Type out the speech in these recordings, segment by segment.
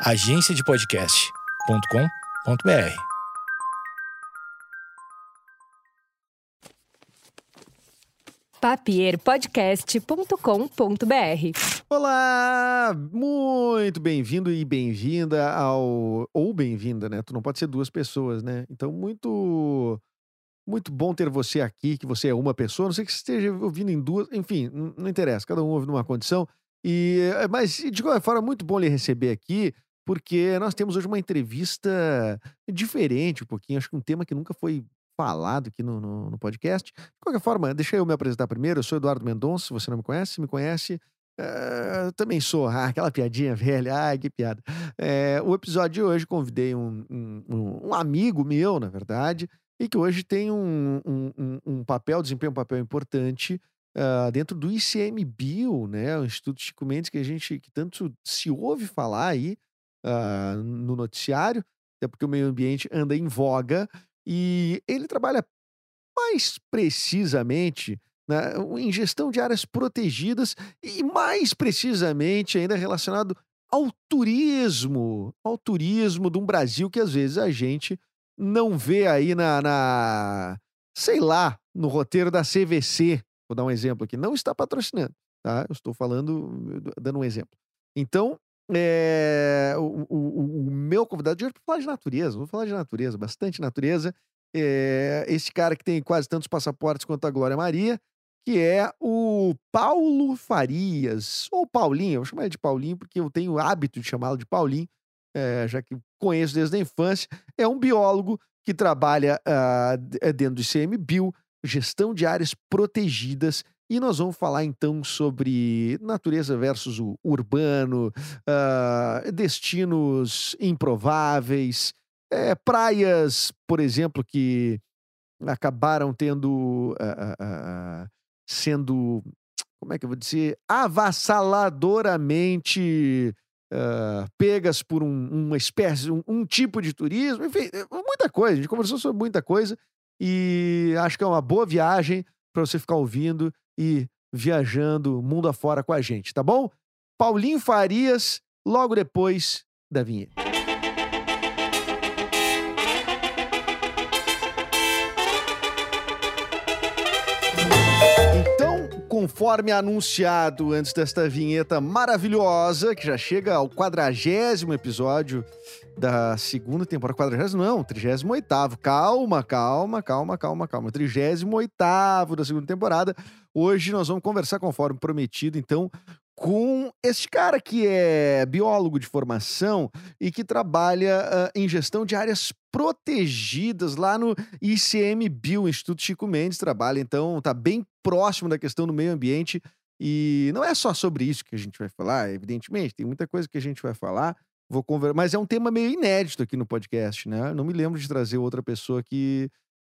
agenciadepodcast.com.br. papierpodcast.com.br. Olá, muito bem-vindo e bem-vinda ao ou bem-vinda, né? Tu não pode ser duas pessoas, né? Então muito muito bom ter você aqui, que você é uma pessoa, não sei que você esteja ouvindo em duas, enfim, não, não interessa, cada um ouve numa condição. E mas de qualquer forma muito bom lhe receber aqui, porque nós temos hoje uma entrevista diferente um pouquinho, acho que um tema que nunca foi falado aqui no, no, no, podcast. De qualquer forma, deixa eu me apresentar primeiro. Eu sou Eduardo Mendonça, se você não me conhece, me conhece. Uh, também sou, ah, aquela piadinha velha, ai que piada. É, o episódio de hoje convidei um, um, um, amigo meu, na verdade, e que hoje tem um, um papel, desempenha um papel importante uh, dentro do ICMBio, né, o Instituto Chico Mendes, que a gente que tanto se ouve falar aí uh, no noticiário, até porque o meio ambiente anda em voga, e ele trabalha mais precisamente né, em gestão de áreas protegidas e mais precisamente ainda relacionado ao turismo, ao turismo de um Brasil que às vezes a gente não vê aí na, na sei lá, no roteiro da CVC. Vou dar um exemplo aqui. Não está patrocinando, tá? Eu estou falando, dando um exemplo. Então, é, o, o, o, meu convidado de hoje para falar de natureza, vou falar de natureza, bastante natureza. É, esse cara que tem quase tantos passaportes quanto a Glória Maria, que é o Paulo Farias, ou Paulinho, eu vou chamar ele de Paulinho porque eu tenho o hábito de chamá-lo de Paulinho, é, já que conheço desde a infância. É um biólogo que trabalha uh, dentro do ICMBio, gestão de áreas protegidas e nós vamos falar então sobre natureza versus o urbano, uh, destinos improváveis, é, praias, por exemplo, que acabaram tendo. Uh, uh, sendo. Como é que eu vou dizer? Avassaladoramente. pegas por um, uma espécie, um, um tipo de turismo, enfim, muita coisa. A gente conversou sobre muita coisa e acho que é uma boa viagem para você ficar ouvindo e viajando mundo afora com a gente, tá bom? Paulinho Farias, logo depois da vinheta. Conforme anunciado antes desta vinheta maravilhosa, que já chega ao quadragésimo episódio da segunda temporada, quadragésimo não, trigésimo oitavo. Calma, calma, calma, calma, calma. Trigésimo oitavo da segunda temporada. Hoje nós vamos conversar conforme prometido, então, com este cara que é biólogo de formação e que trabalha uh, em gestão de áreas protegidas lá no ICMBio, Instituto Chico Mendes trabalha, então tá bem próximo da questão do meio ambiente e não é só sobre isso que a gente vai falar, evidentemente, tem muita coisa que a gente vai falar, Vou conver... Mas é um tema meio inédito aqui no podcast, né? Não me lembro de trazer outra pessoa que,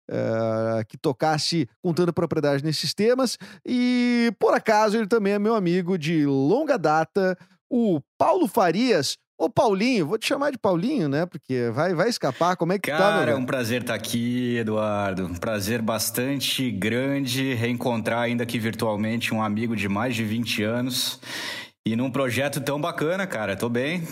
uh, que tocasse com tanta propriedade nesses temas. E, por acaso, ele também é meu amigo de longa data, o Paulo Farias. Ô, Paulinho, vou te chamar de Paulinho, né? Porque vai, vai escapar. Como é que Cara, tá, Cara, é um prazer estar tá aqui, Eduardo. Um prazer bastante grande reencontrar, ainda que virtualmente, um amigo de mais de 20 anos. E num projeto tão bacana, cara. Tô bem.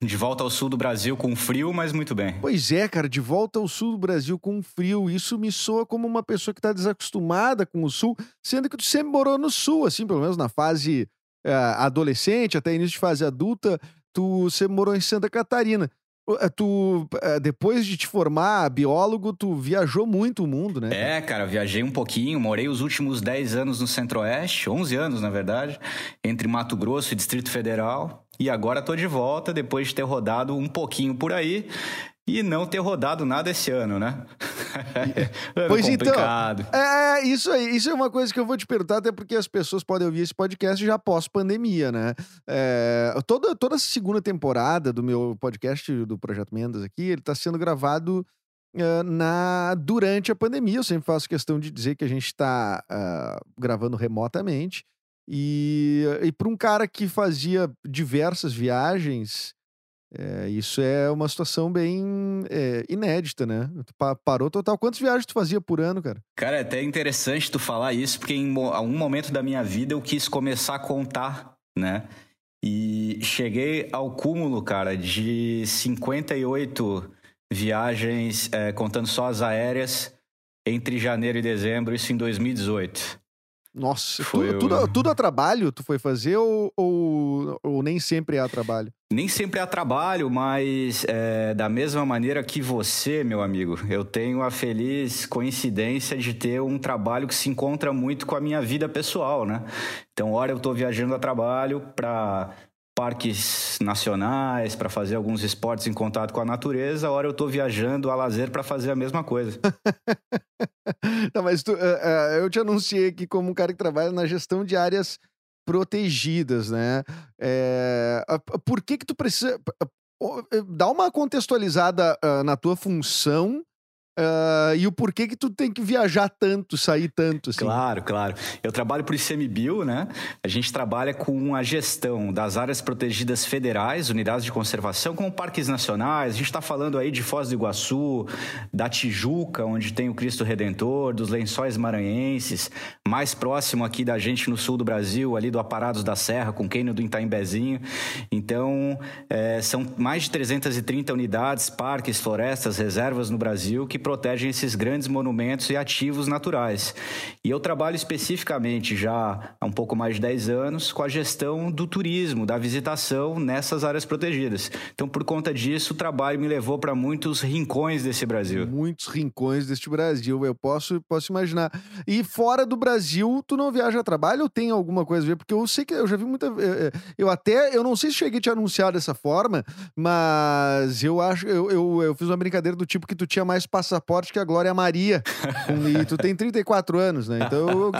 De volta ao sul do Brasil com frio, mas muito bem. Pois é, cara, de volta ao sul do Brasil com frio. Isso me soa como uma pessoa que está desacostumada com o sul, sendo que tu sempre morou no sul, assim, pelo menos na fase uh, adolescente, até início de fase adulta, tu sempre morou em Santa Catarina. Eh, tu, eh, depois de te formar biólogo, tu viajou muito o mundo, né? É, cara, viajei um pouquinho, morei os últimos 10 anos no Centro-Oeste, 11 anos, na verdade, entre Mato Grosso e Distrito Federal. E agora tô de volta depois de ter rodado um pouquinho por aí e não ter rodado nada esse ano, né? pois então, complicado. então, é isso aí. Isso é uma coisa que eu vou te perguntar, até porque as pessoas podem ouvir esse podcast já pós-pandemia, né? É, toda, toda a segunda temporada do meu podcast do Projeto Mendas aqui, ele está sendo gravado uh, na durante a pandemia. Eu sempre faço questão de dizer que a gente está uh, ah, gravando remotamente. E, e para um cara que fazia diversas viagens, é, isso é uma situação bem é, inédita, né? Tu parou total. Quantas viagens tu fazia por ano, cara? Cara, é até interessante tu falar isso, porque em algum momento da minha vida eu quis começar a contar, né? E cheguei ao cúmulo, cara, de 58 viagens, é, contando só as aéreas, entre janeiro e dezembro, isso em 2018. Nossa, foi tudo, tudo, tudo, a trabalho tu foi fazer ou, ou, ou, nem sempre é a trabalho? Nem sempre é a trabalho, mas é, da mesma maneira que você, meu amigo, eu tenho a feliz coincidência de ter um trabalho que se encontra muito com a minha vida pessoal, né? Então, hora eu estou viajando a trabalho para parques nacionais para fazer alguns esportes em contato com a natureza, a hora eu estou viajando a lazer para fazer a mesma coisa. Não, mas tu, uh, uh, eu te anunciei aqui como um cara que trabalha na gestão de áreas protegidas, né? É, uh, por que que tu precisa... Dá uma contextualizada na tua função Uh, e o porquê que tu tem que viajar tanto, sair tanto, assim. Claro, claro. Eu trabalho para o ICMBio, né? A gente trabalha com a gestão das áreas protegidas federais, unidades de conservação, como parques nacionais. A gente está falando aí de Foz do Iguaçu, da Tijuca, onde tem o Cristo Redentor, dos Lençóis Maranhenses, mais próximo aqui da gente no sul do Brasil, ali do Aparados da Serra, com no do Itaimbezinho. Então, é, são mais de 330 unidades, parques, florestas, reservas no Brasil que protegem esses grandes monumentos e ativos naturais. E eu trabalho especificamente já há um pouco mais de 10 anos com a gestão do turismo, da visitação nessas áreas protegidas. Então, por conta disso, o trabalho me levou para muitos rincões desse Brasil. Muitos rincões deste Brasil, eu posso, posso imaginar. E fora do Brasil, tu não viaja a trabalho ou tem alguma coisa a ver? Porque eu sei que eu já vi muita. Eh, eh, eu até, eu não sei se cheguei a te anunciar dessa forma, mas eu acho, eu, eu, eu fiz uma brincadeira do tipo que tu tinha mais passaporte passaporte que a Glória Maria. e tu tem 34 anos, né? Então eu,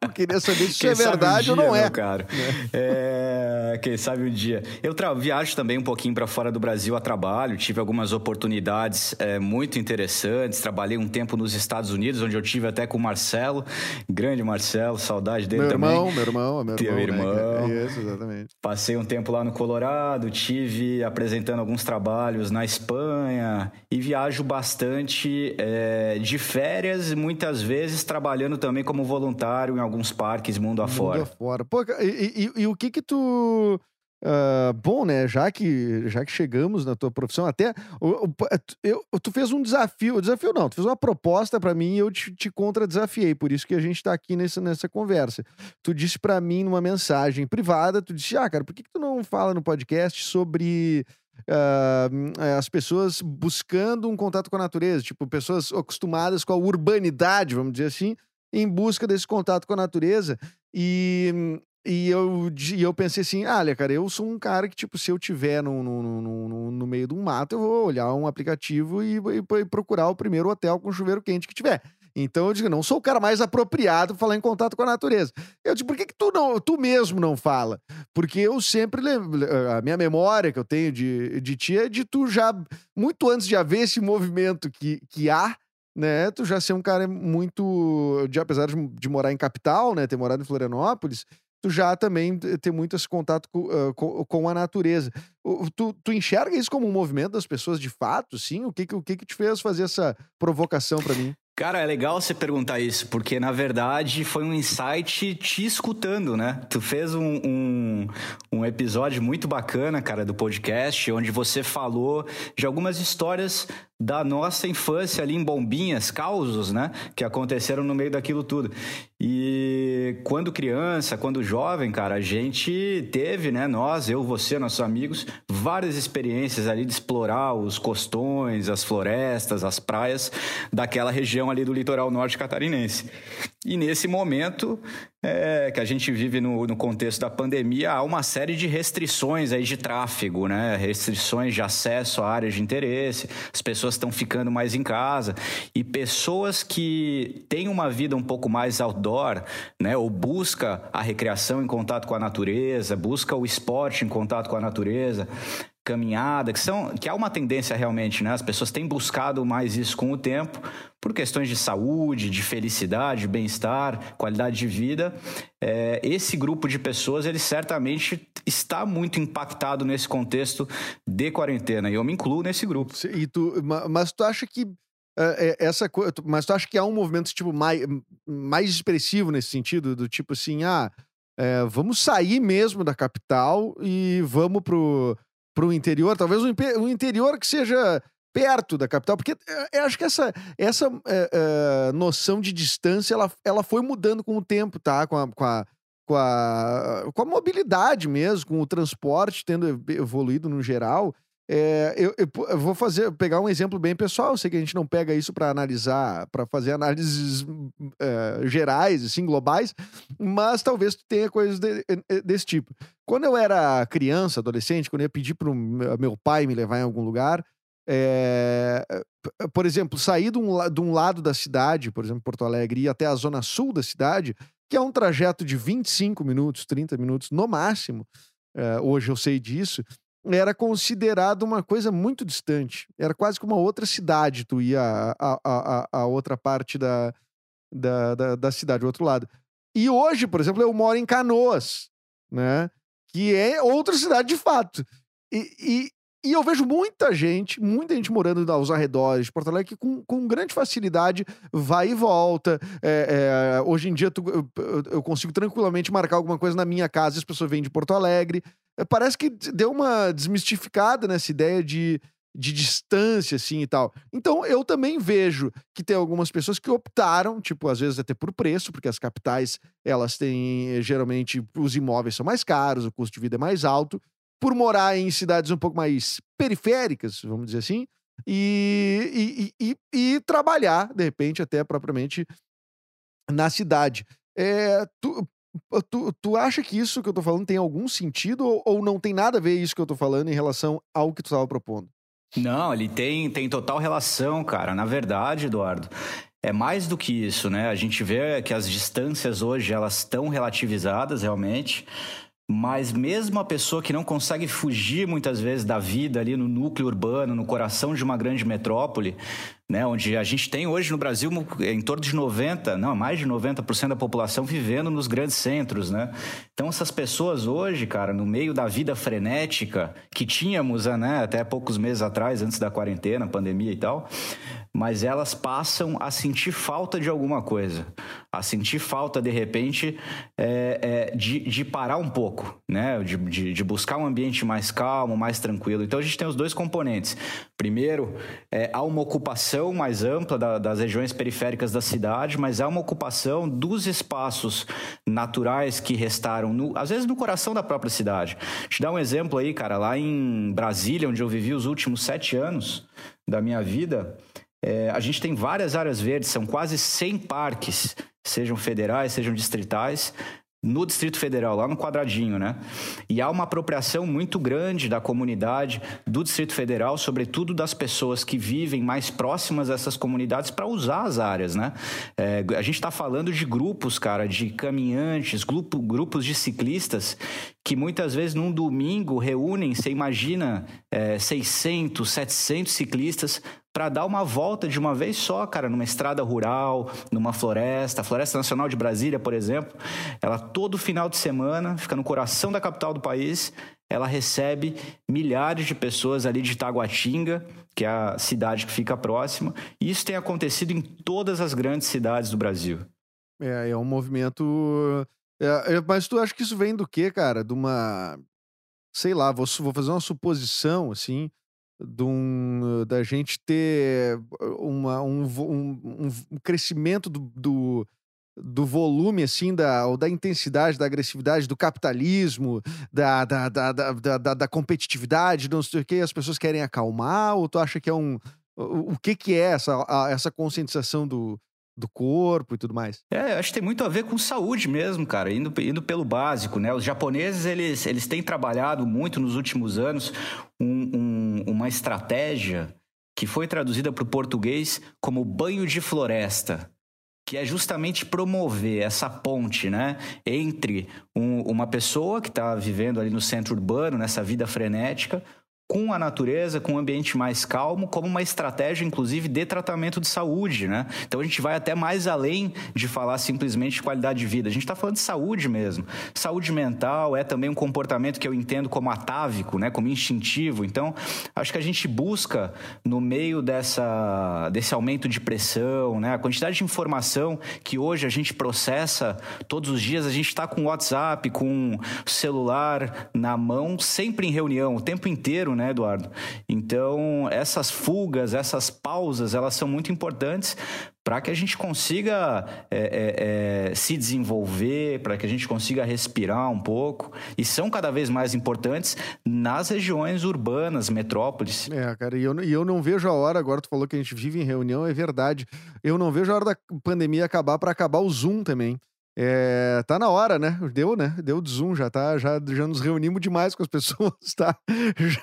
eu queria saber se é verdade um dia, ou não é. Cara. É. é. Quem sabe um dia. Eu viajo também um pouquinho para fora do Brasil a trabalho, tive algumas oportunidades é, muito interessantes. Trabalhei um tempo nos Estados Unidos, onde eu tive até com o Marcelo, grande Marcelo, saudade dele meu também. Irmão, meu irmão, meu Teu irmão. irmão. Né? Isso, exatamente. Passei um tempo lá no Colorado, tive apresentando alguns trabalhos na Espanha e viajo bastante é, de férias, muitas vezes trabalhando também como voluntário em alguns parques mundo afora. Mundo afora. Pô, e, e, e o que que tu... Uh, bom, né? Já que, já que chegamos na tua profissão, até eu, tu fez um desafio, desafio não, tu fez uma proposta para mim e eu te, te contra-desafiei, por isso que a gente tá aqui nessa, nessa conversa. Tu disse para mim numa mensagem privada, tu disse, ah, cara, por que, que tu não fala no podcast sobre uh, as pessoas buscando um contato com a natureza, tipo, pessoas acostumadas com a urbanidade, vamos dizer assim, em busca desse contato com a natureza. E, e eu, e eu pensei assim, olha, cara, eu sou um cara que, tipo, se eu tiver no, no, no, no meio de um mato, eu vou olhar um aplicativo e, e, e procurar o primeiro hotel com chuveiro quente que tiver. Então eu digo, não sou o cara mais apropriado para falar em contato com a natureza. Eu digo, por que, que tu, não, tu mesmo não fala? Porque eu sempre lembro, a minha memória que eu tenho de, de ti é de tu já, muito antes de haver esse movimento que, que há, né? Tu já ser um cara muito, de, apesar de, de morar em capital, né? Ter morado em Florianópolis, tu já também ter muito esse contato com, uh, com, com, a natureza. Tu, tu enxerga isso como um movimento das pessoas de fato, sim? O que, o que, que te fez fazer essa provocação para mim? Cara, é legal você perguntar isso, porque na verdade foi um insight te escutando, né? Tu fez um, um, um, episódio muito bacana, cara, do podcast, onde você falou de algumas histórias da nossa infância ali em Bombinhas, causos, né? Que aconteceram no meio daquilo tudo. E quando criança, quando jovem, cara, a gente teve, né? Nós, eu, você, nossos amigos, várias experiências ali de explorar os costões, as florestas, as praias daquela região ali do litoral norte catarinense. E nesse momento é, que a gente vive no, no, contexto da pandemia, há uma série de restrições aí de tráfego, né? Restrições de acesso a áreas de interesse, as pessoas estão ficando mais em casa e pessoas que têm uma vida um pouco mais outdoor, né? Ou busca a recreação em contato com a natureza, busca o esporte em contato com a natureza, caminhada, que são que há uma tendência realmente, né? As pessoas têm buscado mais isso com o tempo, por questões de saúde, de felicidade, bem-estar, qualidade de vida. É, esse grupo de pessoas, ele certamente está muito impactado nesse contexto de quarentena, e eu me incluo nesse grupo. E tu, mas tu acha que é, essa mas tu acha que há um movimento tipo mais, mais expressivo nesse sentido do tipo assim ah É, vamos sair mesmo da capital e vamos pro, pro interior. Talvez um, interior que seja perto da capital, porque eu acho que essa, essa é, é, noção de distância ela, ela foi mudando com o tempo, tá? Com a, com a, com a, com a mobilidade mesmo, com o transporte tendo evoluído no geral. É, eu, eu, eu, vou fazer, pegar um exemplo bem pessoal. Eu sei que a gente não pega isso para analisar, para fazer análises é, gerais, assim, globais, mas talvez tenha coisas de, desse tipo. Quando eu era criança, adolescente, quando eu ia pedir para meu pai me levar em algum lugar, é, por exemplo, sair de um, de um lado da cidade, por exemplo, Porto Alegre, e ir até a zona sul da cidade, que é um trajeto de 25 minutos, 30 minutos no máximo, é, hoje eu sei disso, era considerado uma coisa muito distante. Era quase como uma outra cidade, tu ia a, a, a, a outra parte da, da, da, da cidade, o outro lado. E hoje, por exemplo, eu moro em Canoas, né? Que é outra cidade de fato. E, e eu vejo muita gente, muita gente morando aos arredores de Porto Alegre que com, com grande facilidade vai e volta. É, é, hoje em dia tu, eu, eu, consigo tranquilamente marcar alguma coisa na minha casa e as pessoas vêm de Porto Alegre. É, parece que deu uma desmistificada nessa ideia de, de distância, assim e tal. Então eu também vejo que tem algumas pessoas que optaram, tipo, às vezes até por preço, porque as capitais elas têm geralmente os imóveis são mais caros, o custo de vida é mais alto por morar em cidades um pouco mais periféricas, vamos dizer assim, e, e, e, e trabalhar, de repente, até propriamente na cidade. É, tu, tu, tu acha que isso que eu tô falando tem algum sentido ou, ou não tem nada a ver isso que eu tô falando em relação ao que tu estava propondo? Não, ele tem, tem total relação, cara. Na verdade, Eduardo, é mais do que isso, né? A gente vê que as distâncias hoje elas estão relativizadas realmente. Mas mesmo a pessoa que não consegue fugir muitas vezes da vida ali no núcleo urbano, no coração de uma grande metrópole, né, onde a gente tem hoje no Brasil em torno de 90, não, mais de 90% da população vivendo nos grandes centros, né? Então essas pessoas hoje, cara, no meio da vida frenética que tínhamos, né, até poucos meses atrás, antes da quarentena, pandemia e tal, mas elas passam a sentir falta de alguma coisa, a sentir falta de repente é, é, de, de, parar um pouco, né, de, de, de, buscar um ambiente mais calmo, mais tranquilo. Então a gente tem os dois componentes. Primeiro, é, há uma ocupação mais ampla da, das regiões periféricas da cidade, mas é uma ocupação dos espaços naturais que restaram, no, às vezes no coração da própria cidade. Te dar um exemplo aí, cara, lá em Brasília, onde eu vivi os últimos sete anos da minha vida, é, a gente tem várias áreas verdes, são quase 100 parques, sejam federais, sejam distritais, no Distrito Federal, lá no quadradinho, né? E há uma apropriação muito grande da comunidade do Distrito Federal, sobretudo das pessoas que vivem mais próximas a essas comunidades para usar as áreas, né? É, a gente está falando de grupos, cara, de caminhantes, grupo, grupos de ciclistas que muitas vezes num domingo reúnem, você imagina, é, 600, 700 ciclistas para dar uma volta de uma vez só, cara, numa estrada rural, numa floresta. A Floresta Nacional de Brasília, por exemplo, ela todo final de semana fica no coração da capital do país. Ela recebe milhares de pessoas ali de Taguatinga, que é a cidade que fica próxima. E isso tem acontecido em todas as grandes cidades do Brasil. É, é um movimento. É, é, mas tu acha que isso vem do quê, cara? De uma. Sei lá, vou, vou fazer uma suposição, assim de um, da gente ter uma, um, um, um crescimento do, do, do, volume, assim, da, ou da intensidade, da agressividade, do capitalismo, da, da, da, da, da, da competitividade, não sei o que, as pessoas querem acalmar, ou tu acha que é um. O, o que, que é essa, a, essa conscientização do, do corpo e tudo mais. É, acho que tem muito a ver com saúde mesmo, cara, indo, indo pelo básico, né? Os japoneses, eles, eles têm trabalhado muito nos últimos anos um, um, uma estratégia que foi traduzida para o português como banho de floresta, que é justamente promover essa ponte, né, entre um, uma pessoa que está vivendo ali no centro urbano, nessa vida frenética, com a natureza, com um ambiente mais calmo, como uma estratégia, inclusive, de tratamento de saúde, né? Então a gente vai até mais além de falar simplesmente de qualidade de vida. A gente está falando de saúde mesmo. Saúde mental é também um comportamento que eu entendo como atávico, né? Como instintivo. Então, acho que a gente busca, no meio dessa, desse aumento de pressão, né? A quantidade de informação que hoje a gente processa todos os dias, a gente está com o WhatsApp, com o celular na mão, sempre em reunião, o tempo inteiro, né? Né, Eduardo? Então, essas fugas, essas pausas, elas são muito importantes para que a gente consiga é, é, é, se desenvolver, para que a gente consiga respirar um pouco. E são cada vez mais importantes nas regiões urbanas, metrópoles. É, cara, e eu, e eu não vejo a hora, agora tu falou que a gente vive em reunião, é verdade. Eu não vejo a hora da pandemia acabar para acabar o Zoom também. É, tá na hora, né? Deu, né? Deu de Zoom, já tá, já, já nos reunimos demais com as pessoas, tá? Já,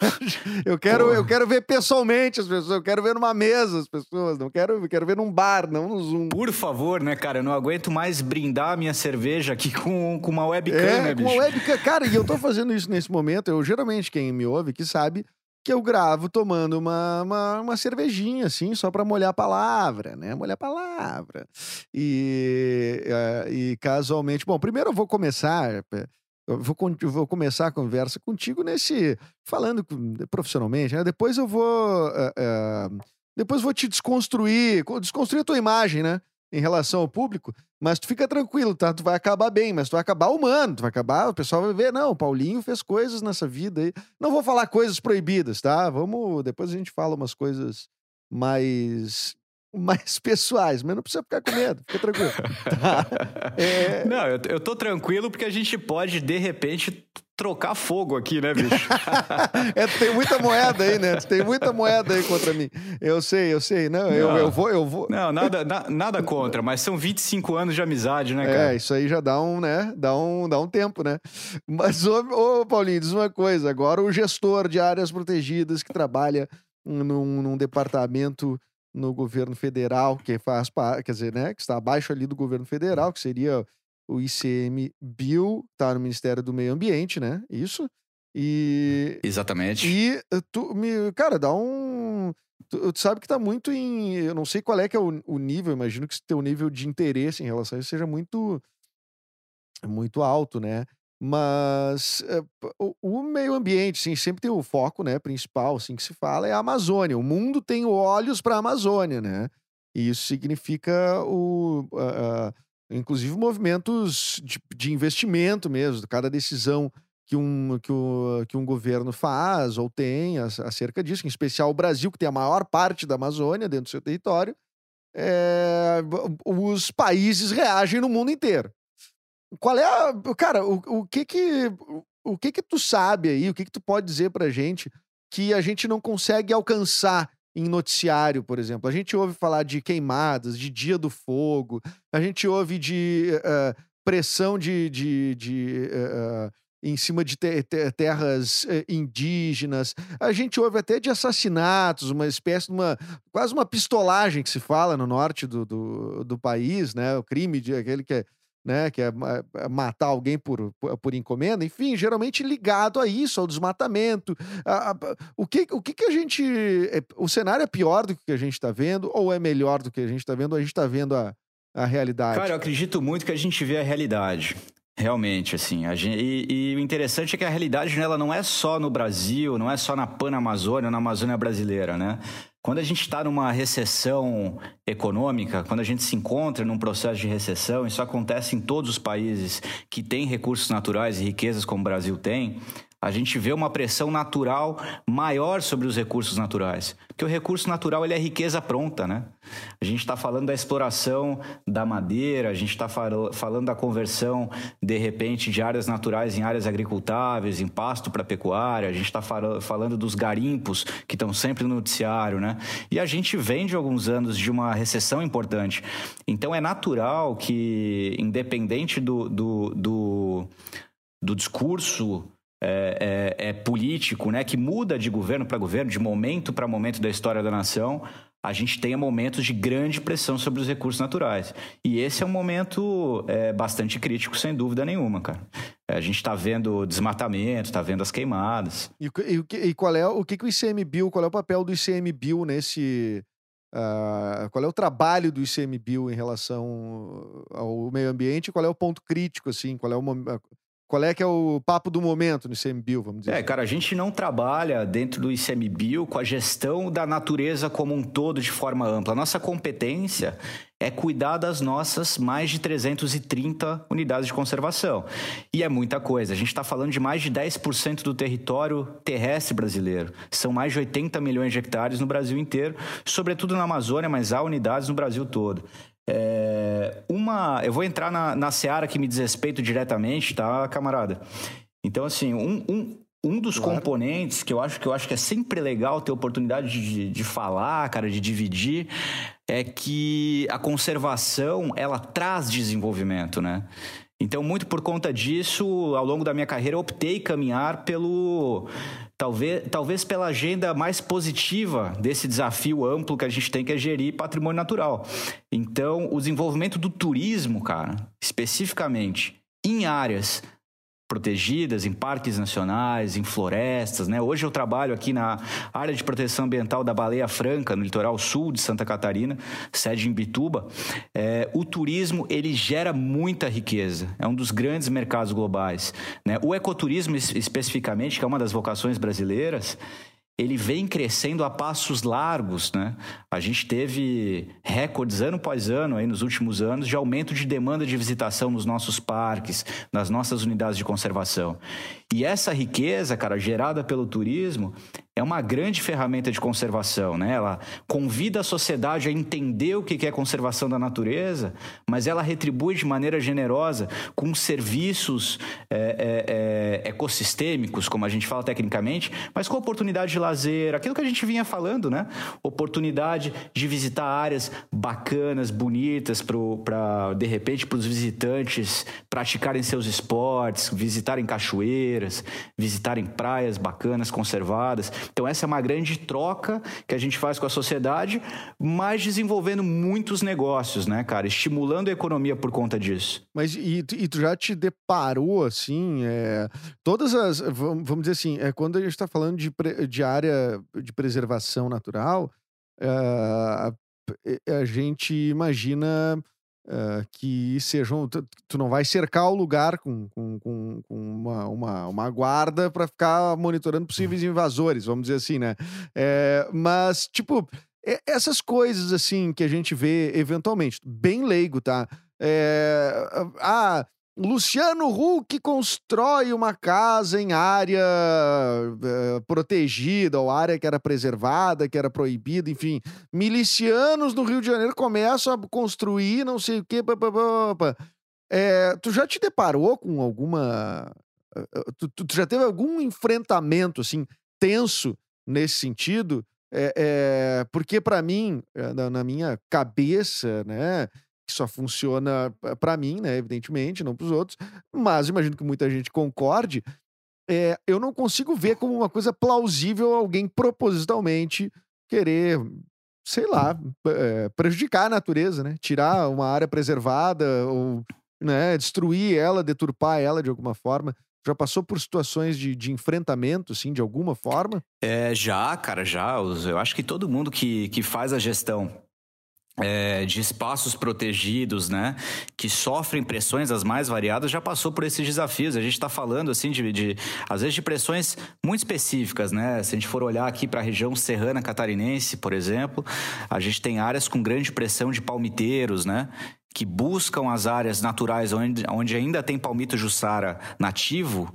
eu quero, eu quero ver pessoalmente as pessoas, eu quero ver numa mesa as pessoas, não quero, quero ver num bar, não no Zoom. Por favor, né, cara? Eu não aguento mais brindar a minha cerveja aqui com, com uma webcam, é, né, bicho? com uma webcam, cara, e eu tô fazendo isso nesse momento, eu geralmente quem me ouve que sabe que eu gravo tomando uma, uma, uma, cervejinha, assim, só para molhar a palavra, né? Molhar a palavra. E, uh, e casualmente. Bom, primeiro eu vou começar. Eh, eu vou, vou começar a conversa contigo nesse. falando profissionalmente, né? Depois eu vou. Uh, uh, depois vou te desconstruir, desconstruir a tua imagem, né? Em relação ao público, mas tu fica tranquilo, tá? Tu vai acabar bem, mas tu vai acabar humano, tu vai acabar, o pessoal vai ver, não, o Paulinho fez coisas nessa vida aí. Não vou falar coisas proibidas, tá? Vamos, depois a gente fala umas coisas mais mais pessoais, mas não precisa ficar com medo, fica tranquilo. Tá? É... Não, eu, eu tô tranquilo porque a gente pode, de repente, trocar fogo aqui, né, bicho? é, tem muita moeda aí, né? Tem muita moeda aí contra mim. Eu sei, eu sei. Não, não eu, eu vou, eu vou. Não, nada, na, nada contra, mas são 25 anos de amizade, né, cara? É, isso aí já dá um, né? Dá um, dá um tempo, né? Mas, ô, ô Paulinho, diz uma coisa. Agora o gestor de áreas protegidas que trabalha num, num departamento no governo federal, que faz, quer dizer, né, que está abaixo ali do governo federal, que seria o ICMBio, tá no Ministério do Meio Ambiente, né? Isso. E. Exatamente. E eh, tu, me, cara, dá um. Tu, tu, sabe que tá muito em. Eu não sei qual é que é o, o nível, imagino que teu nível de interesse em relação a isso seja muito. muito alto, né? Mas é, o, meio ambiente, sim, sempre tem o foco, né, principal, assim, que se fala, é a Amazônia. O mundo tem olhos para a Amazônia, né? E isso significa o, uh, inclusive movimentos de, de, investimento mesmo, cada decisão que um, que, o, que um governo faz ou tem acerca disso, em especial o Brasil, que tem a maior parte da Amazônia dentro do seu território, é, os países reagem no mundo inteiro. Qual é a. Cara, o, o que que. O que que tu sabe aí, o que que tu pode dizer pra gente que a gente não consegue alcançar em noticiário, por exemplo. A gente ouve falar de queimadas, de dia do fogo, a gente ouve de uh, pressão de, de, de uh, em cima de te te terras indígenas, a gente ouve até de assassinatos, uma espécie de uma. quase uma pistolagem que se fala no norte do, do, do país, né? O crime de aquele que é né, que é, é matar alguém por, por encomenda, enfim, geralmente ligado a isso, ao desmatamento. A, a, o que, o que, que a gente. É, o cenário é pior do que a gente está vendo, ou é melhor do que a gente está vendo, ou a gente está vendo a, a realidade? Cara, eu acredito muito que a gente vê a realidade. Realmente, assim. Gente, e, e, o interessante é que a realidade nela não é só no Brasil, não é só na Pan-Amazônia, na Amazônia brasileira, né? Quando a gente está numa recessão econômica, quando a gente se encontra num processo de recessão, isso acontece em todos os países que têm recursos naturais e riquezas como o Brasil tem, a gente vê uma pressão natural maior sobre os recursos naturais. Porque o recurso natural ele é riqueza pronta, né? A gente está falando da exploração da madeira, a gente está falando da conversão, de repente, de áreas naturais em áreas agricultáveis, em pasto para pecuária, a gente está falando dos garimpos, que estão sempre no noticiário, né? E a gente vem de alguns anos de uma recessão importante. Então é natural que, independente do, do, do, do discurso é, é, é político, né, que muda de governo para governo, de momento para momento da história da nação, a gente tenha momentos de grande pressão sobre os recursos naturais. E esse é um momento é, bastante crítico, sem dúvida nenhuma, cara. É, a gente está vendo desmatamento, está vendo as queimadas. E, e, e, qual é o que, que o ICMBio, qual é o papel do ICMBio nesse. Uh, qual é o trabalho do ICMBio em relação ao meio ambiente? Qual é o ponto crítico, assim? Qual é o, qual é que é o papo do momento no ICMBio, vamos dizer? É, assim? cara, a gente não trabalha dentro do ICMBio com a gestão da natureza como um todo de forma ampla. A nossa competência é cuidar das nossas mais de 330 unidades de conservação. E é muita coisa. A gente está falando de mais de 10% do território terrestre brasileiro. São mais de 80 milhões de hectares no Brasil inteiro, sobretudo na Amazônia, mas há unidades no Brasil todo. É, uma, eu vou entrar na, na seara que me diz respeito diretamente, tá, camarada? Então, assim, um, um, um dos claro. componentes que eu acho que eu acho que é sempre legal ter oportunidade de, de falar, cara, de dividir, é que a conservação ela traz desenvolvimento, né? Então, muito por conta disso, ao longo da minha carreira, eu optei caminhar pelo Talvez, talvez pela agenda mais positiva desse desafio amplo que a gente tem que é gerir patrimônio natural. Então, o desenvolvimento do turismo, cara, especificamente em áreas protegidas, em parques nacionais, em florestas, né? Hoje eu trabalho aqui na área de proteção ambiental da Baleia Franca, no litoral sul de Santa Catarina, sede em Bituba. É, o turismo, ele gera muita riqueza, é um dos grandes mercados globais. Né? O ecoturismo, especificamente, que é uma das vocações brasileiras, ele vem crescendo a passos largos, né? A gente teve recordes ano após ano aí nos últimos anos de aumento de demanda de visitação nos nossos parques, nas nossas unidades de conservação. E essa riqueza, cara, gerada pelo turismo, é uma grande ferramenta de conservação, né? Ela convida a sociedade a entender o que é conservação da natureza, mas ela retribui de maneira generosa com serviços é, é, é, ecossistêmicos, como a gente fala tecnicamente, mas com oportunidade de lazer, aquilo que a gente vinha falando, né? Oportunidade de visitar áreas bacanas, bonitas, para de repente para os visitantes praticarem seus esportes, visitarem cachoeiras, visitarem praias bacanas, conservadas. Então, essa é uma grande troca que a gente faz com a sociedade, mas desenvolvendo muitos negócios, né, cara? Estimulando a economia por conta disso. Mas e, e tu já te deparou, assim, é, todas as. Vamos dizer assim, é, quando a gente está falando de, de área de preservação natural, é, a, a gente imagina Uh, que sejam. Tu, tu, não vai cercar o lugar com, com, com, uma, uma, uma, guarda para ficar monitorando possíveis invasores, vamos dizer assim, né? É, mas, tipo, essas coisas assim que a gente vê eventualmente, bem leigo, tá? É, ah, Luciano Huck constrói uma casa em área uh, protegida, ou área que era preservada, que era proibida, enfim. Milicianos no Rio de Janeiro começam a construir não sei o quê. Pá, pá, pá, é, tu já te deparou com alguma. Uh, tu, tu, já teve algum enfrentamento, assim, tenso nesse sentido? É, é, porque, para mim, na, na minha cabeça, né? Que só funciona para mim, né? Evidentemente, não para os outros, mas imagino que muita gente concorde. É, eu não consigo ver como uma coisa plausível alguém propositalmente querer, sei lá, é, prejudicar a natureza, né? Tirar uma área preservada ou né, destruir ela, deturpar ela de alguma forma. Já passou por situações de, de enfrentamento, assim, de alguma forma? É, já, cara, já. Eu acho que todo mundo que, que faz a gestão é, de espaços protegidos, né, que sofrem pressões as mais variadas, já passou por esses desafios. A gente está falando, assim, de, de, às vezes, de pressões muito específicas, né? Se a gente for olhar aqui para a região serrana catarinense, por exemplo, a gente tem áreas com grande pressão de palmiteiros, né? que buscam as áreas naturais onde, onde ainda tem palmito jussara nativo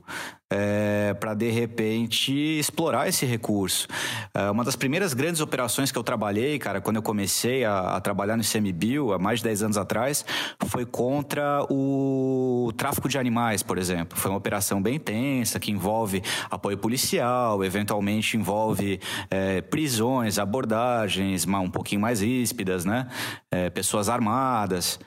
é, para de repente explorar esse recurso. É, uma das primeiras grandes operações que eu trabalhei, cara, quando eu comecei a, a trabalhar no ICMBio há mais de 10 anos atrás, foi contra o tráfico de animais, por exemplo. Foi uma operação bem intensa que envolve apoio policial, eventualmente envolve é, prisões, abordagens um pouquinho mais ríspidas, né? Pessoas armadas.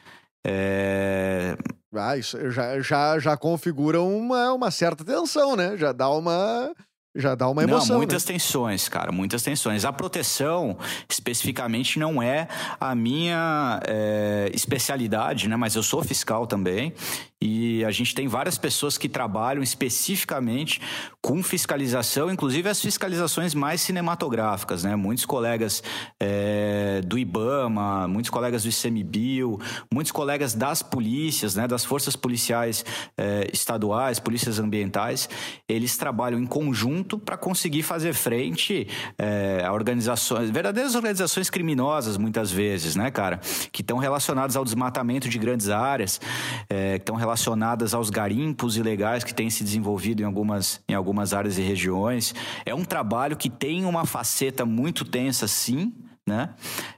É... Ah, isso já, já, já configura uma, uma certa tensão, né? Já dá uma. já dá uma emoção. Não, muitas né? tensões, cara, muitas tensões. A proteção, especificamente, não é a minha é, especialidade, né? Mas eu sou fiscal também. E a gente tem várias pessoas que trabalham especificamente com fiscalização, inclusive as fiscalizações mais cinematográficas, né? Muitos colegas é, do IBAMA, muitos colegas do ICMBio, muitos colegas das polícias, né? Das forças policiais é, estaduais, polícias ambientais, eles trabalham em conjunto para conseguir fazer frente é, a organizações, verdadeiras organizações criminosas, muitas vezes, né, cara? Que estão relacionadas ao desmatamento de grandes áreas, que estão relacionadas aos garimpos ilegais que têm se desenvolvido em algumas, em algumas áreas e regiões. É um trabalho que tem uma faceta muito tensa, sim, né?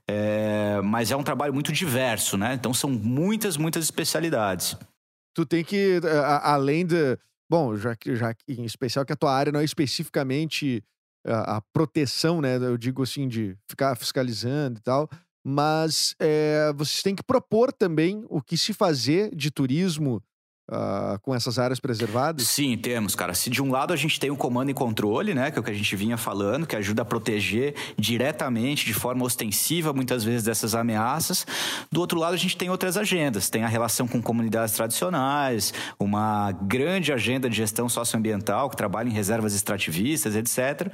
É, mas é um trabalho muito diverso, né? Então são muitas, muitas especialidades. Tu tem que, a, além de. Bom, já que, já em especial que a tua área não é especificamente a, a proteção, né? Eu digo assim, de ficar fiscalizando e tal mas é, vocês têm que propor também o que se fazer de turismo uh, com essas áreas preservadas? Sim, temos, cara. Se de um lado a gente tem o comando e controle, né, que é o que a gente vinha falando, que ajuda a proteger diretamente, de forma ostensiva, muitas vezes dessas ameaças. Do outro lado a gente tem outras agendas. Tem a relação com comunidades tradicionais, uma grande agenda de gestão socioambiental que trabalha em reservas extrativistas, etc.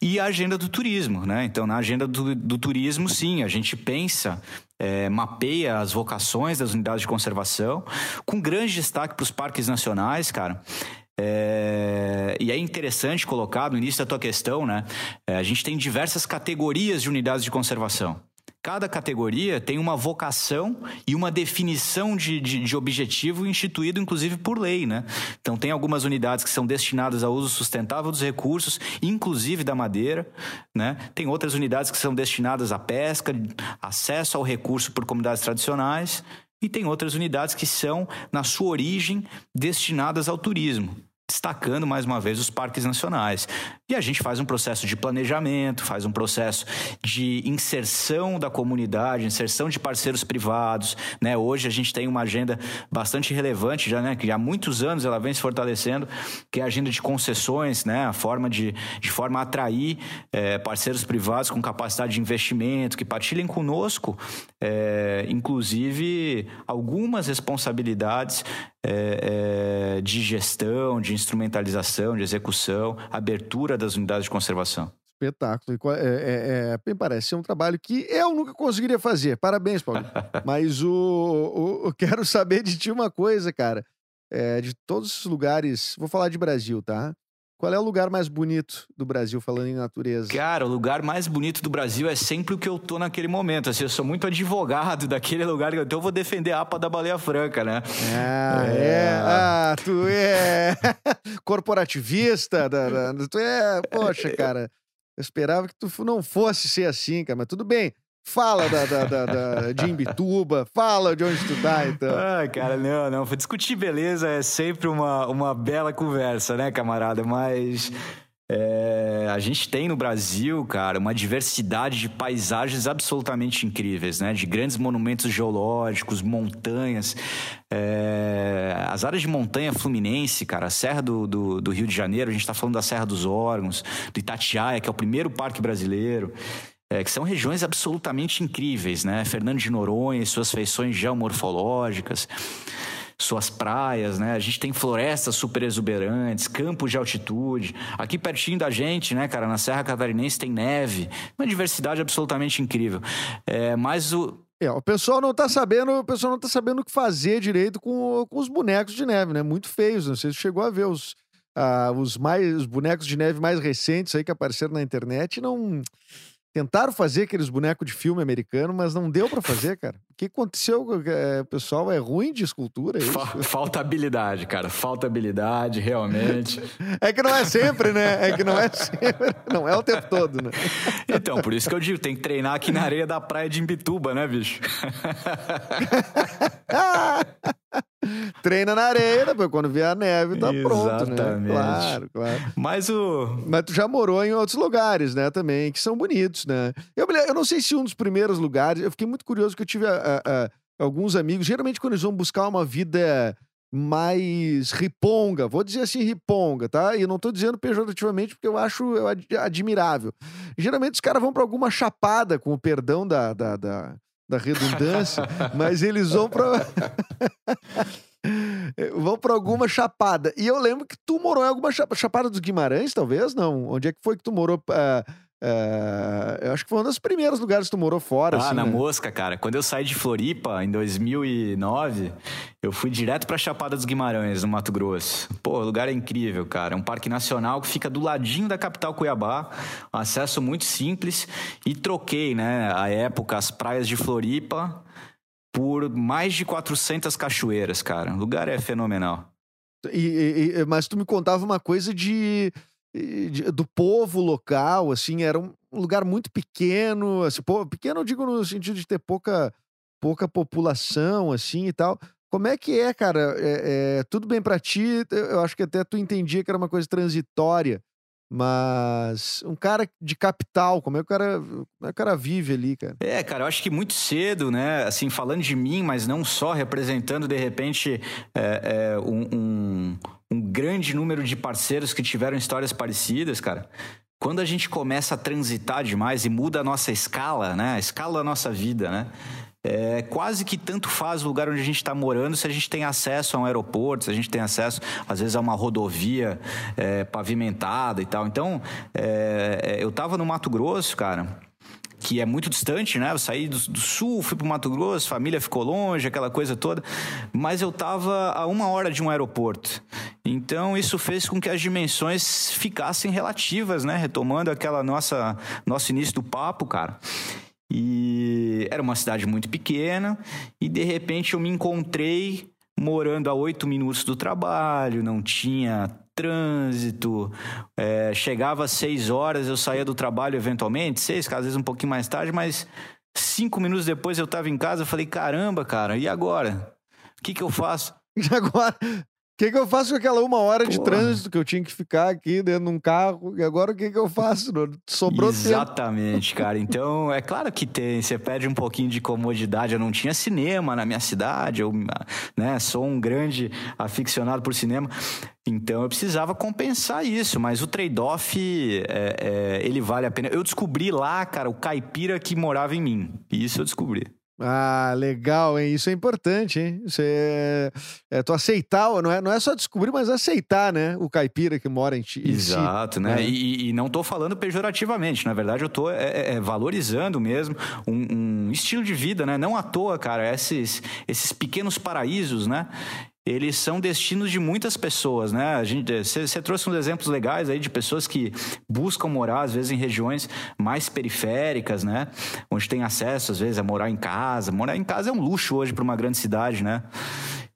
E a agenda do turismo, né? Então, na agenda do, do turismo, sim, a gente pensa é, mapeia as vocações das unidades de conservação, com grande destaque para os parques nacionais, cara. É, e é interessante colocar no início da tua questão, né? É, a gente tem diversas categorias de unidades de conservação. Cada categoria tem uma vocação e uma definição de, de, de, objetivo instituído, inclusive, por lei, né? Então, tem algumas unidades que são destinadas ao uso sustentável dos recursos, inclusive da madeira, né? Tem outras unidades que são destinadas à pesca, acesso ao recurso por comunidades tradicionais, e tem outras unidades que são, na sua origem, destinadas ao turismo destacando mais uma vez os parques nacionais. E a gente faz um processo de planejamento, faz um processo de inserção da comunidade, inserção de parceiros privados. Né? Hoje a gente tem uma agenda bastante relevante, já, né? que há muitos anos ela vem se fortalecendo, que é a agenda de concessões, né? a forma de, de forma a atrair é, parceiros privados com capacidade de investimento, que partilhem conosco, é, inclusive, algumas responsabilidades é, é, de gestão, de instrumentalização, de execução, abertura das unidades de conservação. Espetáculo. É, é, é, parece ser um trabalho que eu nunca conseguiria fazer. Parabéns, Paulo. Mas o, o, eu quero saber de ti uma coisa, cara. É, de todos os lugares, vou falar de Brasil, tá? Qual é o lugar mais bonito do Brasil, falando em natureza? Cara, o lugar mais bonito do Brasil é sempre o que eu tô naquele momento. Assim, eu sou muito advogado daquele lugar, então eu vou defender a APA da Baleia Franca, né? Ah, é. é. Ah, tu é corporativista. Da, da, tu é. Poxa, cara. Eu esperava que tu não fosse ser assim, cara, mas tudo bem. Fala da, da, da, da, de Imbituba, fala de onde tu tá, então. Ah, cara, não, não. Discutir beleza é sempre uma, uma bela conversa, né, camarada? Mas é, a gente tem no Brasil, cara, uma diversidade de paisagens absolutamente incríveis, né? De grandes monumentos geológicos, montanhas. É, as áreas de montanha fluminense, cara, a Serra do, do, do Rio de Janeiro, a gente está falando da Serra dos Órgãos, do Itatiaia, que é o primeiro parque brasileiro é, que são regiões absolutamente incríveis, né? Fernando de Noronha suas feições geomorfológicas, suas praias, né? A gente tem florestas super exuberantes, campos de altitude. Aqui pertinho da gente, né, cara, na Serra Catarinense tem neve, uma diversidade absolutamente incrível. É, mas o, é, o pessoal não tá sabendo, o pessoal não tá sabendo o que fazer direito com, com os bonecos de neve, né? Muito feios. Não sei se chegou a ver os, uh, os mais os bonecos de neve mais recentes aí que apareceram na internet, não Tentaram fazer aqueles bonecos de filme americano, mas não deu para fazer, cara. O que aconteceu? É, o pessoal é ruim de escultura? É falta habilidade, cara. Falta habilidade, realmente. é que não é sempre, né? É que não é sempre. Não é o tempo todo, né? Então, por isso que eu digo, tem que treinar aqui na areia da praia de Imbituba, né, bicho? Treina na areia, depois quando vier a neve, tá Exatamente. pronto, né? Claro, claro. Mas o. Mas tu já morou em outros lugares, né, também, que são bonitos, né? Eu, eu não sei se um dos primeiros lugares, eu fiquei muito curioso que eu tive a, a, a, alguns amigos, geralmente quando eles vão buscar uma vida mais riponga, vou dizer assim riponga, tá? E não tô dizendo pejorativamente porque eu acho admirável. Geralmente os caras vão pra alguma chapada, com o perdão da, da, da, da redundância, mas eles vão pra. vão pra alguma chapada. E eu lembro que tu morou em alguma cha- chapada dos Guimarães, talvez? Não. Onde é que foi que tu morou? ah, ah, eu acho que foi um dos primeiros lugares que tu morou fora. Ah, assim, na né? Mosca, cara. Quando eu saí de Floripa, em 2009, eu fui direto pra Chapada dos Guimarães, no Mato Grosso. Pô, o lugar é incrível, cara. É um parque nacional que fica do ladinho da capital Cuiabá. Acesso muito simples. E troquei, né, à época, as praias de Floripa por mais de 400 cachoeiras, cara. O lugar é fenomenal. E- e- mas tu me contava uma coisa de- do povo local, assim, era um lugar muito pequeno, assim, pequeno eu digo no sentido de ter pouca, pouca população, assim, e tal. Como é que é, cara? É, é, tudo bem pra ti? Eu acho que até tu entendia que era uma coisa transitória, mas um cara de capital, como é que o cara, é que o cara vive ali, cara? É, cara, eu acho que muito cedo, né? Assim, falando de mim, mas não só, representando de repente é, é, um- um grande número de parceiros que tiveram histórias parecidas, cara. Quando a gente começa a transitar demais e muda a nossa escala, né? A escala da nossa vida, né? É, quase que tanto faz o lugar onde a gente está morando se a gente tem acesso a um aeroporto, se a gente tem acesso, às vezes, a uma rodovia é, pavimentada e tal. Então, é, eu tava no Mato Grosso, cara que é muito distante, né? Eu saí do, do sul, fui pro Mato Grosso, família ficou longe, aquela coisa toda. Mas eu tava a uma hora de um aeroporto. Então isso fez com que as dimensões ficassem relativas, né? Retomando aquela nossa nosso início do papo, cara. E era uma cidade muito pequena e de repente eu me encontrei morando a oito minutos do trabalho, não tinha trânsito, é, chegava às seis horas, eu saía do trabalho eventualmente, seis, às vezes um pouquinho mais tarde, mas cinco minutos depois eu estava em casa, eu falei, caramba, cara, e agora? O que, que eu faço? E agora, que, que eu faço com aquela uma hora de Porra. trânsito que eu tinha que ficar aqui dentro de um carro? E agora o que, que eu faço? Sobrou tempo. Exatamente, cara. Então, é claro que tem, você perde um pouquinho de comodidade. Eu não tinha cinema na minha cidade, eu né, sou um grande aficionado por cinema. Então, eu precisava compensar isso, mas o trade-off, é, é, ele vale a pena. Eu descobri lá, cara, o caipira que morava em mim. Isso eu descobri. Ah, legal, hein? Isso é importante, hein? Isso é, é tu aceitar, não é, não é só descobrir, mas aceitar, né? O caipira que mora em ti. em si. Exato, né? né? E, e não tô falando pejorativamente, na verdade eu tô é, é, é, valorizando mesmo um, um estilo de vida, né? Não à toa, cara, esses, esses pequenos paraísos, né? Eles são destinos de muitas pessoas, né? A gente, você trouxe uns exemplos legais aí de pessoas que buscam morar, às vezes, em regiões mais periféricas, né? Onde tem acesso, às vezes, a morar em casa. Morar em casa é um luxo hoje para uma grande cidade, né?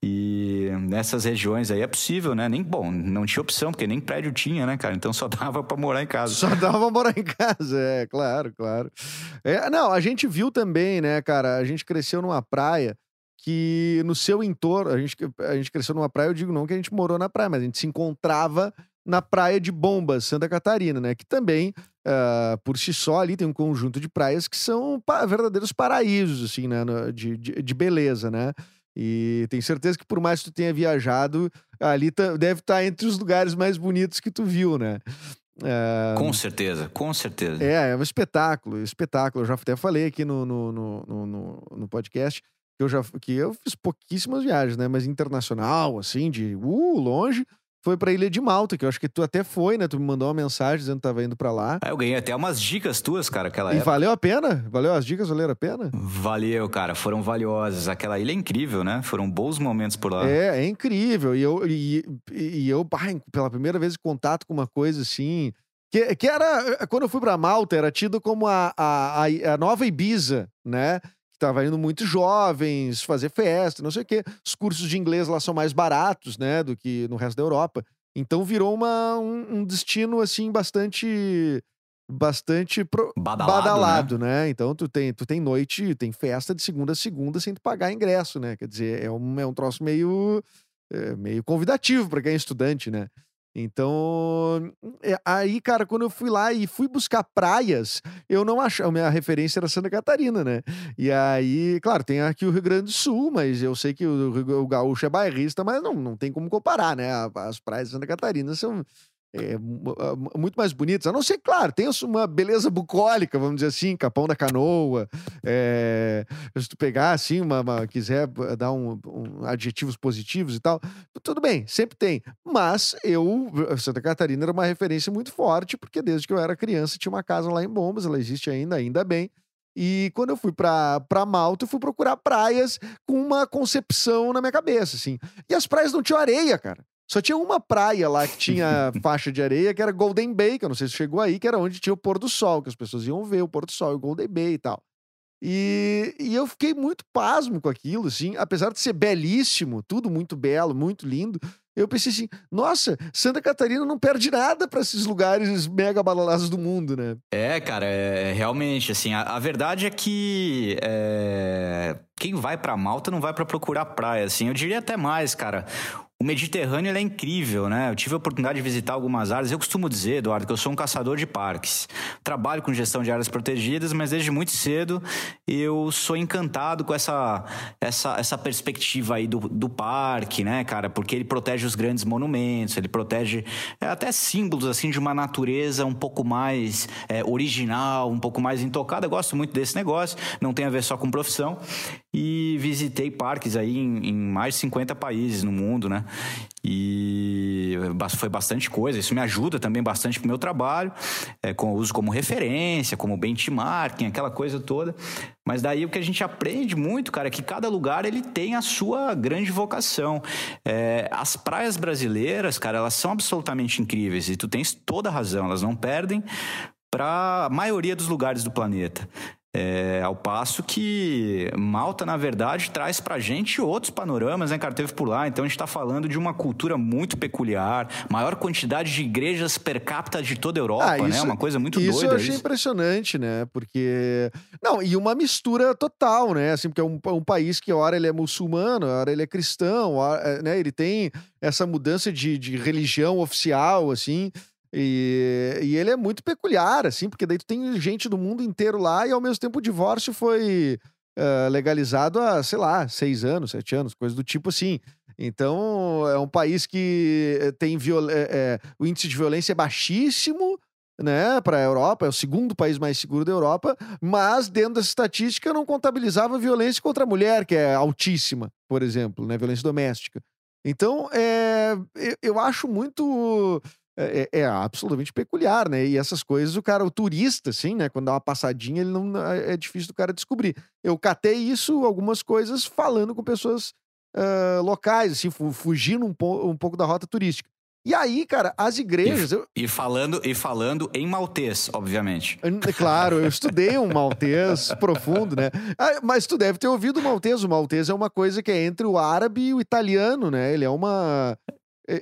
E nessas regiões aí é possível, né? Nem bom, não tinha opção, porque nem prédio tinha, né, cara? Então só dava pra morar em casa. Só dava pra morar em casa, é, claro, claro. É, não, a gente viu também, né, cara? A gente cresceu numa praia que no seu entorno, a gente, a gente cresceu numa praia, eu digo não que a gente morou na praia, mas a gente se encontrava na praia de Bombas, Santa Catarina, né? Que também, ah, por si só, ali tem um conjunto de praias que são pa- verdadeiros paraísos, assim, né? no- De, de, de beleza, né? E tenho certeza que por mais que tu tenha viajado, ali tá- deve estar entre os lugares mais bonitos que tu viu, né? Ah, Com certeza, com certeza. é, é um espetáculo, espetáculo. Eu já até falei aqui no, no, no, no- no podcast que eu já que eu fiz pouquíssimas viagens, né? Mas internacional, assim, de uh, longe, foi pra Ilha de Malta, que eu acho que tu até foi, né? Tu me mandou uma mensagem dizendo que tava indo pra lá. Aí eu ganhei até umas dicas tuas, cara, aquela E época. valeu a pena? Valeu as dicas, valeram a pena? Valeu, cara, foram valiosas. Aquela ilha é incrível, né? Foram bons momentos por lá. É, é incrível. E eu, e, e eu pela primeira vez em contato com uma coisa assim. Que, que era. Quando eu fui pra Malta, era tido como a, a, a nova Ibiza, né? Que tava indo muitos jovens fazer festa, não sei o quê. Os cursos de inglês lá são mais baratos, né? Do que no resto da Europa. Então virou uma, um, um destino, assim, bastante. Bastante pro- Badalado, badalado, né? Então tu tem, tu tem noite, tem festa de segunda a segunda sem tu pagar ingresso, né? Quer dizer, é um, é um troço meio, é, meio convidativo para quem é estudante, né? Então, é, aí, cara, quando eu fui lá e fui buscar praias, eu não achava. A minha referência era Santa Catarina, né? E aí, claro, tem aqui o Rio Grande do Sul, mas eu sei que o, o gaúcho é bairrista, mas não, não tem como comparar, né? As praias de Santa Catarina são é, muito mais bonitas. A não ser, claro, tem uma beleza bucólica, vamos dizer assim, Capão da Canoa. É, se tu pegar assim, uma, uma quiser dar um, um, adjetivos positivos e tal, tudo bem, sempre tem. Mas eu, Santa Catarina era uma referência muito forte, porque desde que eu era criança tinha uma casa lá em Bombas, ela existe ainda, ainda bem. E quando eu fui pra Malta, eu fui procurar praias com uma concepção na minha cabeça, assim. E as praias não tinham areia, cara. Só tinha uma praia lá que tinha faixa de areia, que era Golden Bay, que eu não sei se chegou aí, que era onde tinha o pôr do sol, que as pessoas iam ver o pôr do sol, o Golden Bay e tal. E, e eu fiquei muito pasmo com aquilo, assim, apesar de ser belíssimo, tudo muito belo, muito lindo. Eu pensei assim, nossa, Santa Catarina não perde nada para esses lugares mega badalados do mundo, né? É, cara, é, realmente, assim, a, a verdade é que é, quem vai para Malta não vai para procurar praia, assim. Eu diria até mais, cara. O Mediterrâneo é incrível, né? Eu tive a oportunidade de visitar algumas áreas. Eu costumo dizer, Eduardo, que eu sou um caçador de parques. Trabalho com gestão de áreas protegidas, mas desde muito cedo eu sou encantado com essa, essa, essa perspectiva aí do, do parque, né, cara? Porque ele protege os grandes monumentos, ele protege é, até símbolos, assim, de uma natureza um pouco mais é, original, um pouco mais intocada. Eu gosto muito desse negócio, não tem a ver só com profissão. E visitei parques aí em, em mais de 50 países no mundo, né? E foi bastante coisa. Isso me ajuda também bastante pro meu trabalho, é, com uso como referência, como benchmarking, aquela coisa toda. Mas daí o que a gente aprende muito, cara, é que cada lugar ele tem a sua grande vocação. É, as praias brasileiras, cara, elas são absolutamente incríveis e tu tens toda a razão. Elas não perdem para a maioria dos lugares do planeta. É, ao passo que Malta, na verdade, traz pra gente outros panoramas, né, cara? Teve por lá. Então a gente tá falando de uma cultura muito peculiar, maior quantidade de igrejas per capita de toda a Europa, ah, né? isso, né? Uma coisa muito isso doida. Eu isso eu achei impressionante, né? Porque. Não, e uma mistura total, né? Assim, porque é um, um país que, hora ele é muçulmano, hora ele é cristão, hora, né? Ele tem essa mudança de, de religião oficial, assim. E, e ele é muito peculiar, assim, porque daí tu tem gente do mundo inteiro lá e ao mesmo tempo o divórcio foi uh, legalizado há, sei lá, seis anos, sete anos, coisa do tipo assim. Então é um país que eh, tem viol... é, é, o índice de violência é baixíssimo, né, para a Europa, é o segundo país mais seguro da Europa, mas dentro dessa estatística não contabilizava violência contra a mulher, que é altíssima, por exemplo, né, violência doméstica. Então, é, eu acho muito é, é, é, absolutamente peculiar, né? E essas coisas, o cara, o turista, assim, né? Quando dá uma passadinha, ele não é, é difícil do cara descobrir. Eu catei isso, algumas coisas, falando com pessoas uh, locais, assim, fugindo um, po um pouco da rota turística. E aí, cara, as igrejas. E, eu... e, falando e falando em maltês, obviamente. Claro, eu estudei um maltês profundo, né? Ah, mas tu deve ter ouvido o maltês. O maltês é uma coisa que é entre o árabe e o italiano, né? Ele é uma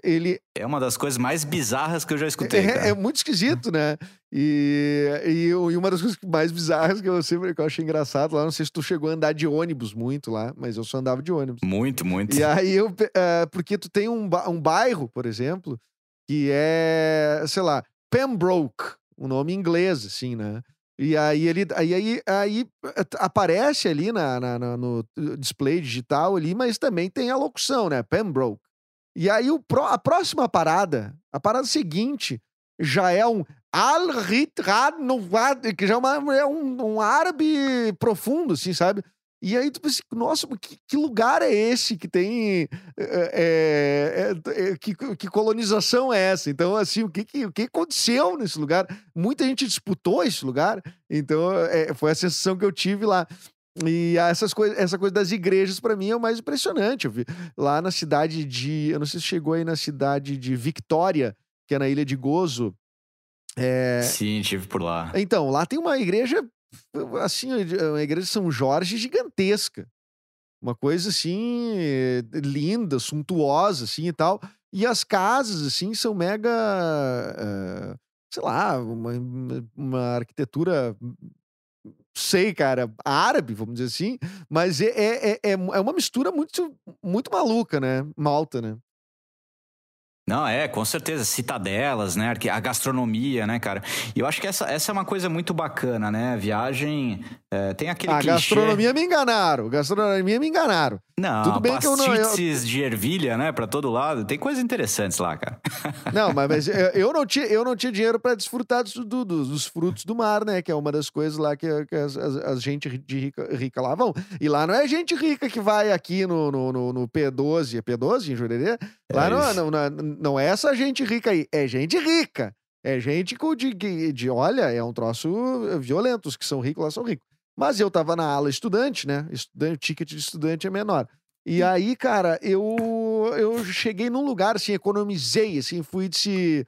ele é uma das coisas mais bizarras que eu já escutei. É, é muito esquisito, né? E, e, e, uma das coisas mais bizarras que eu sempre que eu achei engraçado lá, não sei se tu chegou a andar de ônibus muito lá, mas eu só andava de ônibus. Muito, muito. E aí eu, uh, porque tu tem um, um bairro, por exemplo, que é, sei lá, Pembroke, um nome inglês, assim, né? E aí ele aí, aí, aí aparece ali na, na, na, no display digital ali, mas também tem a locução, né? Pembroke. E aí o, a próxima parada, a parada seguinte, já é um al que já é, uma, é um, um, árabe profundo, assim, sabe? E aí tu pensa, nossa, que, que lugar é esse que tem. É, é, que, que colonização é essa? Então, assim, o que, que, o que aconteceu nesse lugar? Muita gente disputou esse lugar, então foi a sensação que eu tive lá. E essas coisas, essa coisa das igrejas, para mim, é o mais impressionante. Eu vi lá na cidade de. Eu não sei se chegou aí na cidade de Victória, que é na Ilha de Gozo. É... Sim, tive por lá. Então, lá tem uma igreja, assim, uma igreja de São Jorge gigantesca. Uma coisa assim, linda, suntuosa, assim e tal. E as casas, assim, são mega. Uh, sei lá, uma, uma arquitetura sei, cara, árabe, vamos dizer assim, mas é, é, é, é, é uma mistura muito, muito maluca, né? Malta, né? Não, é, com certeza. Citadelas, né? A gastronomia, né, cara? E eu acho que essa, essa é uma coisa muito bacana, né? Viagem é, tem aquele A clichê... gastronomia me enganaram. Gastronomia me enganaram. Não, Tudo bem que eu não- eu- de ervilha, né? Pra todo lado. Tem coisas interessantes lá, cara. Não, mas, mas eu, não tinha, eu não tinha dinheiro para desfrutar dos, do- dos- frutos do mar, né? Que é uma das coisas lá que, que as, as- as gente de rica, rica lá vão. E lá não é gente rica que vai aqui no, no, no- no P12, é P12 em Jurerê? Lá É não, não, não, não é essa gente rica aí, é gente rica. É gente com de, de, de- olha, é um troço violento. Os que são ricos lá são ricos. Mas eu tava na ala estudante, né? Estudante, ticket de estudante é menor. E aí, cara, eu, eu cheguei num lugar, assim, economizei, assim, fui disse: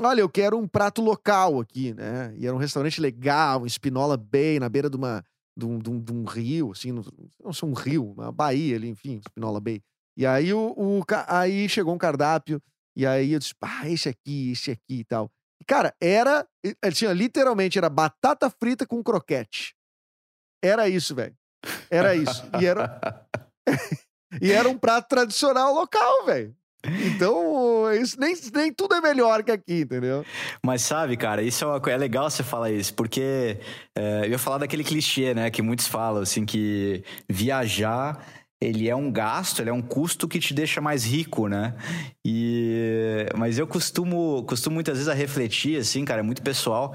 Olha, eu quero um prato local aqui, né? E era um restaurante legal, em Espinola Bay, na beira de, uma, de, um, de um- de um rio, assim, não, não sei, um rio, uma baía ali, enfim, Espinola Bay. E aí, o, o aí chegou um cardápio, e aí eu disse: Ah, esse aqui, esse aqui e tal. E, cara, era, assim, ó, literalmente, era batata frita com croquete. Era isso, velho. Era isso. E era, e era um prato tradicional local, velho. Então, isso, nem, nem tudo é melhor que aqui, entendeu? Mas sabe, cara, isso é, uma, é legal você falar isso, porque é, eu ia falar daquele clichê, né, que muitos falam, assim, que viajar, ele é um gasto, ele é um custo que te deixa mais rico, né? E, mas eu costumo, costumo muitas vezes a refletir, assim, cara, é muito pessoal,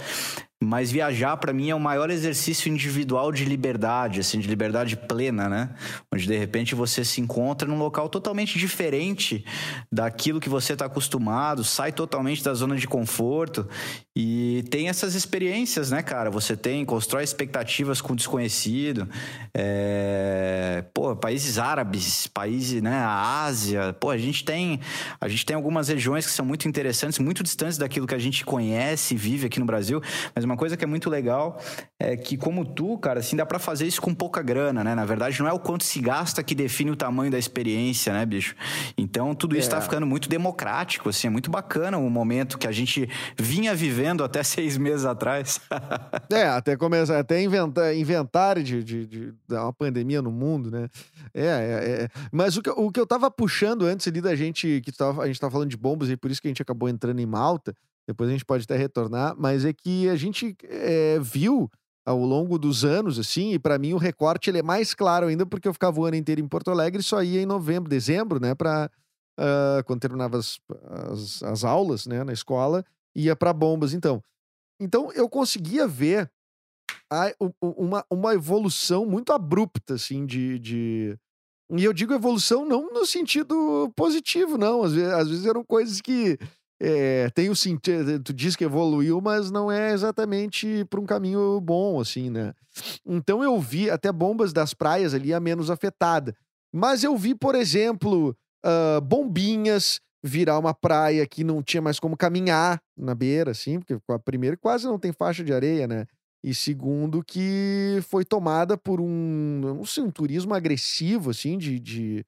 mas viajar pra mim é o maior exercício individual de liberdade, assim, de liberdade plena, né? Onde de repente você se encontra num local totalmente diferente daquilo que você está acostumado, sai totalmente da zona de conforto e tem essas experiências, né, cara? Você tem, constrói expectativas com o desconhecido, é... pô, países árabes, países, né, a Ásia, pô, a gente tem, a gente tem algumas regiões que são muito interessantes, muito distantes daquilo que a gente conhece e vive aqui no Brasil, mas uma coisa que é muito legal é que, como tu, cara, assim, dá pra fazer isso com pouca grana, né? Na verdade, não é o quanto se gasta que define o tamanho da experiência, né, bicho? Então, tudo isso É. tá ficando muito democrático, assim, é muito bacana o momento que a gente vinha vivendo até seis meses atrás. É, até começar, até inventar, inventar de, de, de uma pandemia no mundo, né? É, é, é. Mas o que, o que eu tava puxando antes ali da gente, que tava, a gente tava falando de bombas e por isso que a gente acabou entrando em Malta, depois a gente pode até retornar, mas é que a gente é, viu ao longo dos anos, assim, e pra mim o recorte ele é mais claro ainda porque eu ficava o ano inteiro em Porto Alegre e só ia em novembro, dezembro, né, pra, ah, quando terminava as, as, as aulas, né, na escola, ia pra bombas, então. Então eu conseguia ver a- uma, uma evolução muito abrupta, assim, de, de. E eu digo evolução não no sentido positivo, não. Às vezes, às vezes eram coisas que é, tem o sentido. Tu diz que evoluiu, mas não é exatamente para um caminho bom, assim, né? Então eu vi até bombas das praias ali a menos afetada. Mas eu vi, por exemplo, ah, bombinhas virar uma praia que não tinha mais como caminhar na beira, assim, porque a primeiro quase não tem faixa de areia, né? E segundo, que foi tomada por um, não sei, um turismo agressivo, assim, de. de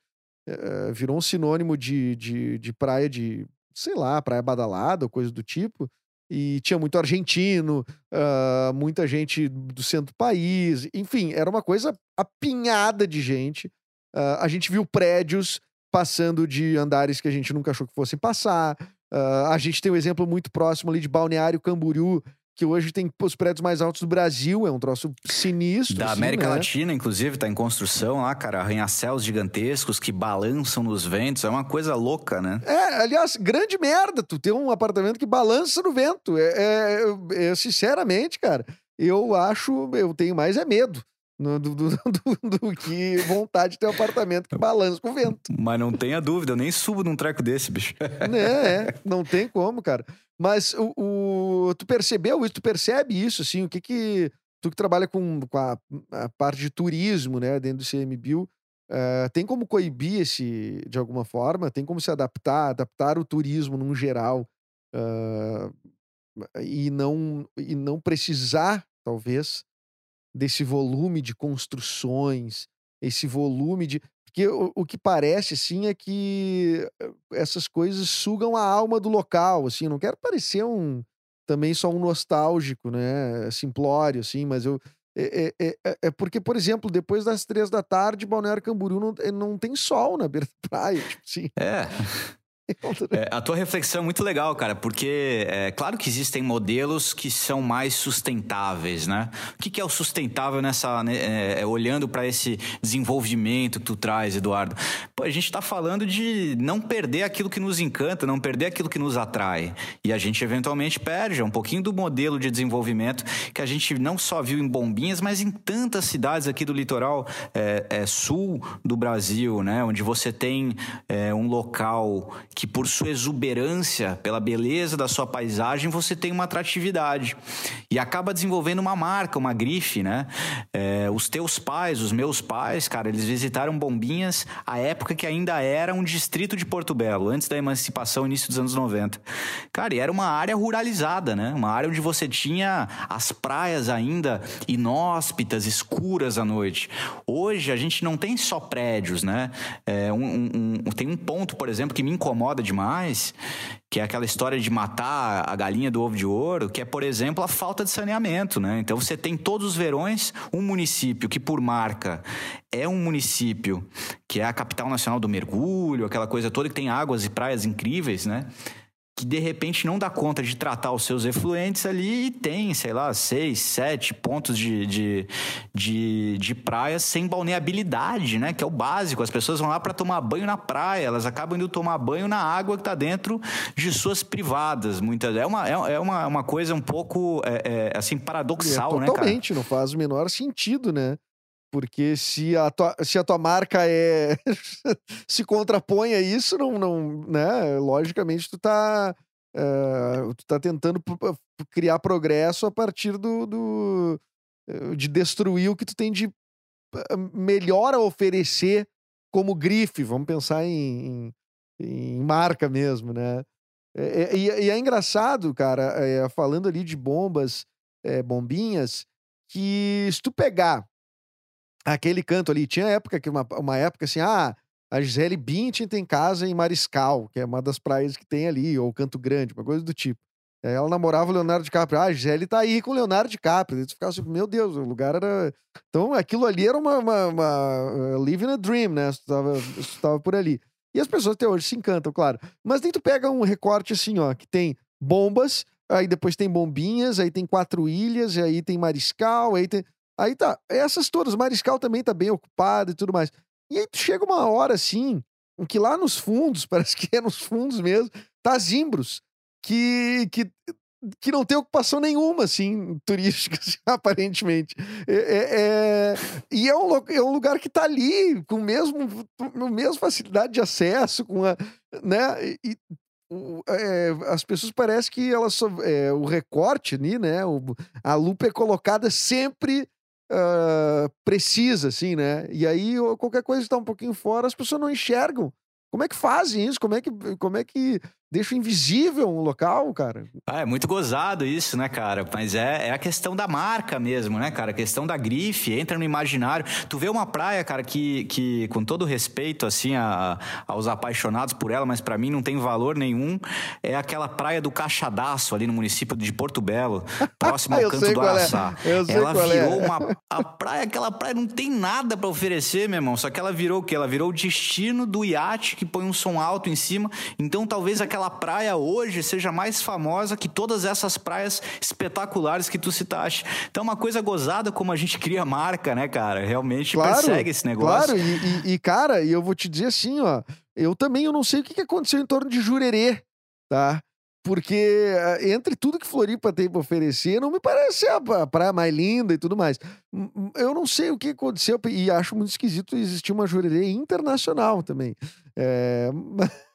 eh, virou um sinônimo de, de, de praia de, sei lá, praia badalada ou coisa do tipo. E tinha muito argentino, ah, muita gente do centro do país, enfim, era uma coisa apinhada de gente. Ah, a gente viu prédios passando de andares que a gente nunca achou que fossem passar. Ah, a gente tem um exemplo muito próximo ali de Balneário Camboriú, que hoje tem os prédios mais altos do Brasil, é um troço sinistro. Da assim, América né? Latina, inclusive, tá em construção lá, cara, arranha-céus gigantescos que balançam nos ventos, é uma coisa louca, né? É, aliás, grande merda tu ter um apartamento que balança no vento. É, é- é- sinceramente, cara, eu acho, eu tenho mais é medo do, do- do- do que vontade de ter um apartamento que balança com o vento. Mas não tenha dúvida, eu nem subo num treco desse, bicho. né? É, não tem como, cara. Mas o, o- tu percebeu isso? Tu percebe isso, assim? O que que... Tu que trabalha com, com a, a parte de turismo, né? Dentro do CMBio, eh, tem como coibir esse, de alguma forma? Tem como se adaptar, adaptar o turismo num geral ah, e, não, e não precisar, talvez, desse volume de construções, esse volume de... Porque o, o que parece, assim, é que eh, essas coisas sugam a alma do local, assim. Não quero parecer um... Também só um nostálgico, né? Simplório, assim, mas eu... É, é- é- é porque, por exemplo, depois das três da tarde, Balneário Camboriú não, eh, não tem sol na beira da praia, tipo assim. É. É, a tua reflexão é muito legal, cara, porque é claro que existem modelos que são mais sustentáveis, né? O que, que é o sustentável nessa, né, é, é olhando para esse desenvolvimento que tu traz, Eduardo? Pô, a gente está falando de não perder aquilo que nos encanta, não perder aquilo que nos atrai, e a gente eventualmente perde um pouquinho do modelo de desenvolvimento que a gente não só viu em Bombinhas, mas em tantas cidades aqui do litoral é, é, sul do Brasil, né? Onde você tem é, um local que por sua exuberância, pela beleza da sua paisagem, você tem uma atratividade e acaba desenvolvendo uma marca, uma grife, né? É, os teus pais, os meus pais, cara, eles visitaram Bombinhas a época que ainda era um distrito de Porto Belo, antes da emancipação, início dos anos 90. Cara, e era uma área ruralizada, né? Uma área onde você tinha as praias ainda inóspitas, escuras à noite. Hoje a gente não tem só prédios, né? É, um, um, tem um ponto, por exemplo, que me incomoda incomoda demais, que é aquela história de matar a galinha do ovo de ouro, que é, por exemplo, a falta de saneamento, né? Então você tem todos os verões um município que, por marca, é um município que é a capital nacional do mergulho, aquela coisa toda que tem águas e praias incríveis, né? Que de repente não dá conta de tratar os seus efluentes ali e tem, sei lá, seis, sete pontos de, de, de, de praias sem balneabilidade, né? Que é o básico. As pessoas vão lá para tomar banho na praia, elas acabam indo tomar banho na água que está dentro de suas privadas. Muitas é uma, é, é uma, uma coisa um pouco é, é, assim paradoxal, é, né? Totalmente, não faz o menor sentido, né? Porque se a tua, se a tua marca é se contrapõe a isso, não, não, né? Logicamente tu tá, uh, tu tá tentando criar progresso a partir do, do, eh, de destruir o que tu tem de melhor a oferecer como grife. Vamos pensar em, em, em marca mesmo, né? E, e, e, é engraçado, cara, é, falando ali de bombas, é, bombinhas, que se tu pegar aquele canto ali. Tinha época que uma, uma época assim, ah, a Gisele Bündchen tem casa em Mariscal, que é uma das praias que tem ali, ou Canto Grande, uma coisa do tipo. Aí ela namorava o Leonardo DiCaprio. Ah, a Gisele tá aí com o Leonardo DiCaprio. Aí tu ficava assim, meu Deus, o lugar era. Então aquilo ali era uma. uma, uma uh, living a dream, né? Se tu, tava, por ali. E as pessoas até hoje se encantam, claro. Mas nem tu pega um recorte assim, ó, que tem bombas, aí depois tem bombinhas, aí tem quatro ilhas, aí tem mariscal, aí tem. Aí tá, essas todas, Mariscal também tá bem ocupado e tudo mais. E aí chega uma hora assim, em que lá nos fundos, parece que é nos fundos mesmo, tá Zimbros, que, que, que não tem ocupação nenhuma, assim, turística, assim, aparentemente. É, é, é, e é um, é um lugar que tá ali, com mesmo, com mesma facilidade de acesso, com a, né, e, é, as pessoas parecem que elas é, o recorte ali, né? O, a lupa é colocada sempre uh, precisa, assim, né? E aí qualquer coisa que está um pouquinho fora, as pessoas não enxergam. Como é que fazem isso? Como é que, como é que deixa invisível um local, cara? Ah, é muito gozado isso, né, cara? Mas é, é a questão da marca mesmo, né, cara? A questão da grife, entra no imaginário. Tu vê uma praia, cara, que, que com todo respeito, assim, a, aos apaixonados por ela, mas para mim não tem valor nenhum, é aquela praia do Caixadaço, ali no município de Porto Belo, próximo ao Canto do é. Araçá. É. ela virou é. uma... A praia, aquela praia não tem nada para oferecer, meu irmão, só que ela virou o quê? Ela virou o destino do iate que põe um som alto em cima. Então talvez aquela praia hoje seja mais famosa que todas essas praias espetaculares que tu citaste. Então, uma coisa gozada como a gente cria marca, né, cara? Realmente claro, persegue esse negócio. Claro, e, e, e, cara, e eu vou te dizer assim, ó, eu também eu não sei o que aconteceu em torno de Jurerê, tá? Porque eh, entre tudo que Floripa tem para oferecer, não me parece a praia mais linda e tudo mais. Eu não sei o que aconteceu e acho muito esquisito existir uma jurerê internacional também. É...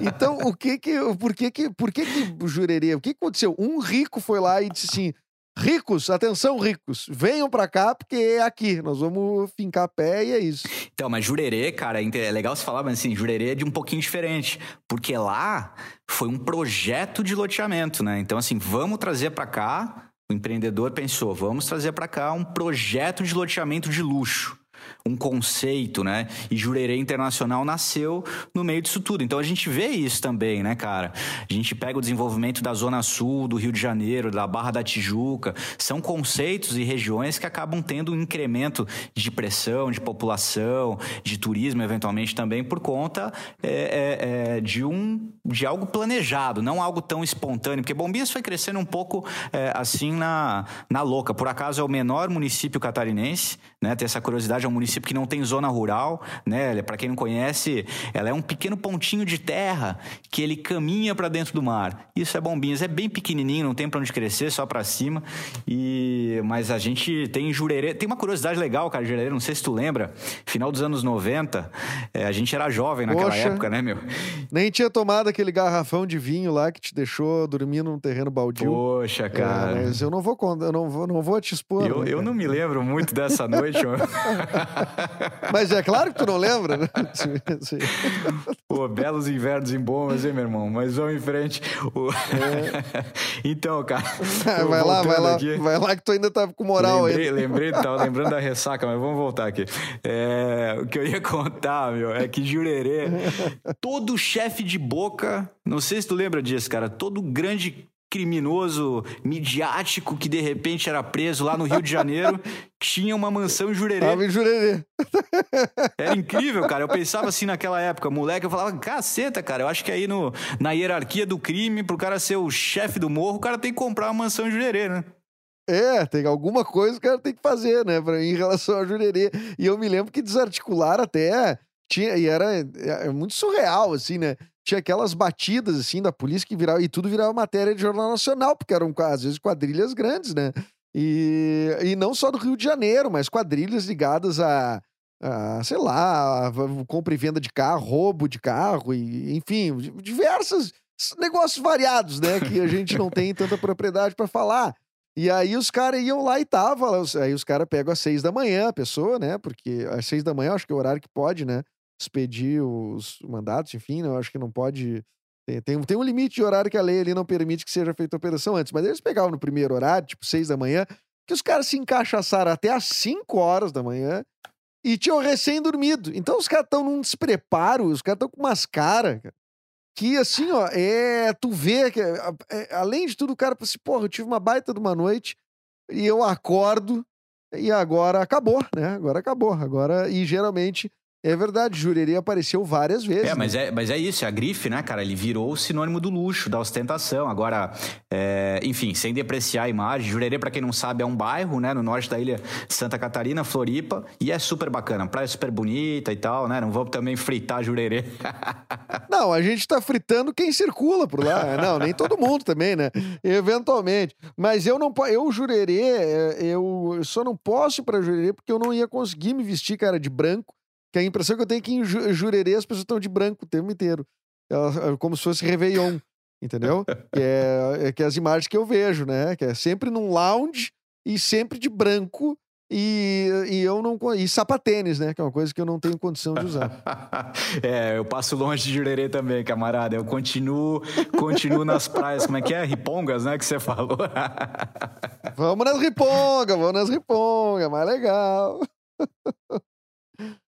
então, o que que, por que que, por que que Jurerê, o que aconteceu? Um rico foi lá e disse assim, Ricos, atenção, ricos, venham para cá porque é aqui, nós vamos fincar pé e é isso. Então, mas Jurerê, cara, é legal você falar, mas assim, Jurerê é de um pouquinho diferente, porque lá foi um projeto de loteamento, né? Então, assim, vamos trazer para cá, o empreendedor pensou, vamos trazer para cá um projeto de loteamento de luxo. Um conceito, né? E Jurerê Internacional nasceu no meio disso tudo. Então a gente vê isso também, né, cara? A gente pega o desenvolvimento da Zona Sul, do Rio de Janeiro, da Barra da Tijuca. São conceitos e regiões que acabam tendo um incremento de pressão, de população, de turismo, eventualmente também, por conta é, é, é, de, um, de algo planejado, não algo tão espontâneo. Porque Bombinhas foi crescendo um pouco é, assim na, na louca. Por acaso é o menor município catarinense, né? Tem essa curiosidade, é um município que não tem zona rural, né? Para quem não conhece, ela é um pequeno pontinho de terra que ele caminha para dentro do mar. Isso é Bombinhas, é bem pequenininho, não tem para onde crescer, só para cima. E mas a gente tem Jurerê, tem uma curiosidade legal, cara, Jurerê, não sei se tu lembra, final dos anos 90, é, a gente era jovem naquela Poxa, época, né, meu? Nem tinha tomado aquele garrafão de vinho lá que te deixou dormindo num terreno baldio. Poxa, cara. É, mas eu não vou eu não vou, não vou te expor. Eu, né, eu não me lembro muito dessa noite. mas é claro que tu não lembra, né? Pô, belos invernos em Bombas, hein, meu irmão? Mas vamos em frente. O... É. então, cara. vai lá, vai lá. Aqui, vai lá que tu ainda tá com moral lembrei, aí. Lembrei, tava lembrando da ressaca, mas vamos voltar aqui. É, o que eu ia contar, meu, é que Jurerê, todo chefe de boca, não sei se tu lembra disso, cara, todo grande criminoso midiático que de repente era preso lá no Rio de Janeiro tinha uma mansão em Jurerê. Tava em Jurerê. Era incrível, cara. Eu pensava assim naquela época, moleque, eu falava, caceta, cara, eu acho que aí no, na hierarquia do crime, pro cara ser o chefe do morro, o cara tem que comprar uma mansão em Jurerê, né? É, tem alguma coisa que o cara tem que fazer, né, pra, em relação a Jurerê. E eu me lembro que desarticular até tinha, e era é, é muito surreal, assim, né? Tinha aquelas batidas, assim, da polícia que virava, e tudo virava matéria de jornal nacional, porque eram, às vezes, quadrilhas grandes, né? E, e não só do Rio de Janeiro, mas quadrilhas ligadas a, a sei lá, a compra e venda de carro, roubo de carro, e, enfim, diversos negócios variados, né? Que a gente não tem tanta propriedade para falar. E aí os caras iam lá e tava, aí os caras pegam às seis da manhã a pessoa, né? Porque às seis da manhã acho que é o horário que pode, né? Expedir os mandatos, enfim, né? eu acho que não pode. Tem, tem, tem, um limite de horário que a lei ali não permite que seja feita a operação antes, mas eles pegavam no primeiro horário, tipo seis da manhã, que os caras se encaixaçaram até às cinco horas da manhã e tinham recém-dormido. Então os caras estão num despreparo, os caras estão com umas caras, que assim, ó, é. Tu vê que, é, além de tudo, o cara fala assim, porra, eu tive uma baita de uma noite e eu acordo e agora acabou, né? Agora acabou. Agora, e geralmente é verdade, Jurerê apareceu várias vezes. É, mas, né? é, mas é isso, é a grife, né, cara? Ele virou o sinônimo do luxo, da ostentação. Agora, é, enfim, sem depreciar a imagem, Jurerê, para quem não sabe, é um bairro, né, no norte da ilha de Santa Catarina, Floripa, e é super bacana. Praia super bonita e tal, né? Não vamos também fritar Jurerê. não, a gente tá fritando quem circula por lá. Não, nem todo mundo também, né? Eventualmente. Mas eu não eu Jurerê, é, eu só não posso ir pra Jurerê porque eu não ia conseguir me vestir, cara, de branco que a impressão que eu tenho é que em Jurerê as pessoas estão de branco o tempo inteiro. É como se fosse Réveillon, entendeu? que, é, é, que é as imagens que eu vejo, né? Que é sempre num lounge e sempre de branco e, e eu não e sapatênis, né? Que é uma coisa que eu não tenho condição de usar. é, eu passo longe de Jurerê também, camarada. Eu continuo, continuo nas praias, como é que é? Ripongas, né? Que você falou. vamos nas ripongas, vamos nas ripongas, mais legal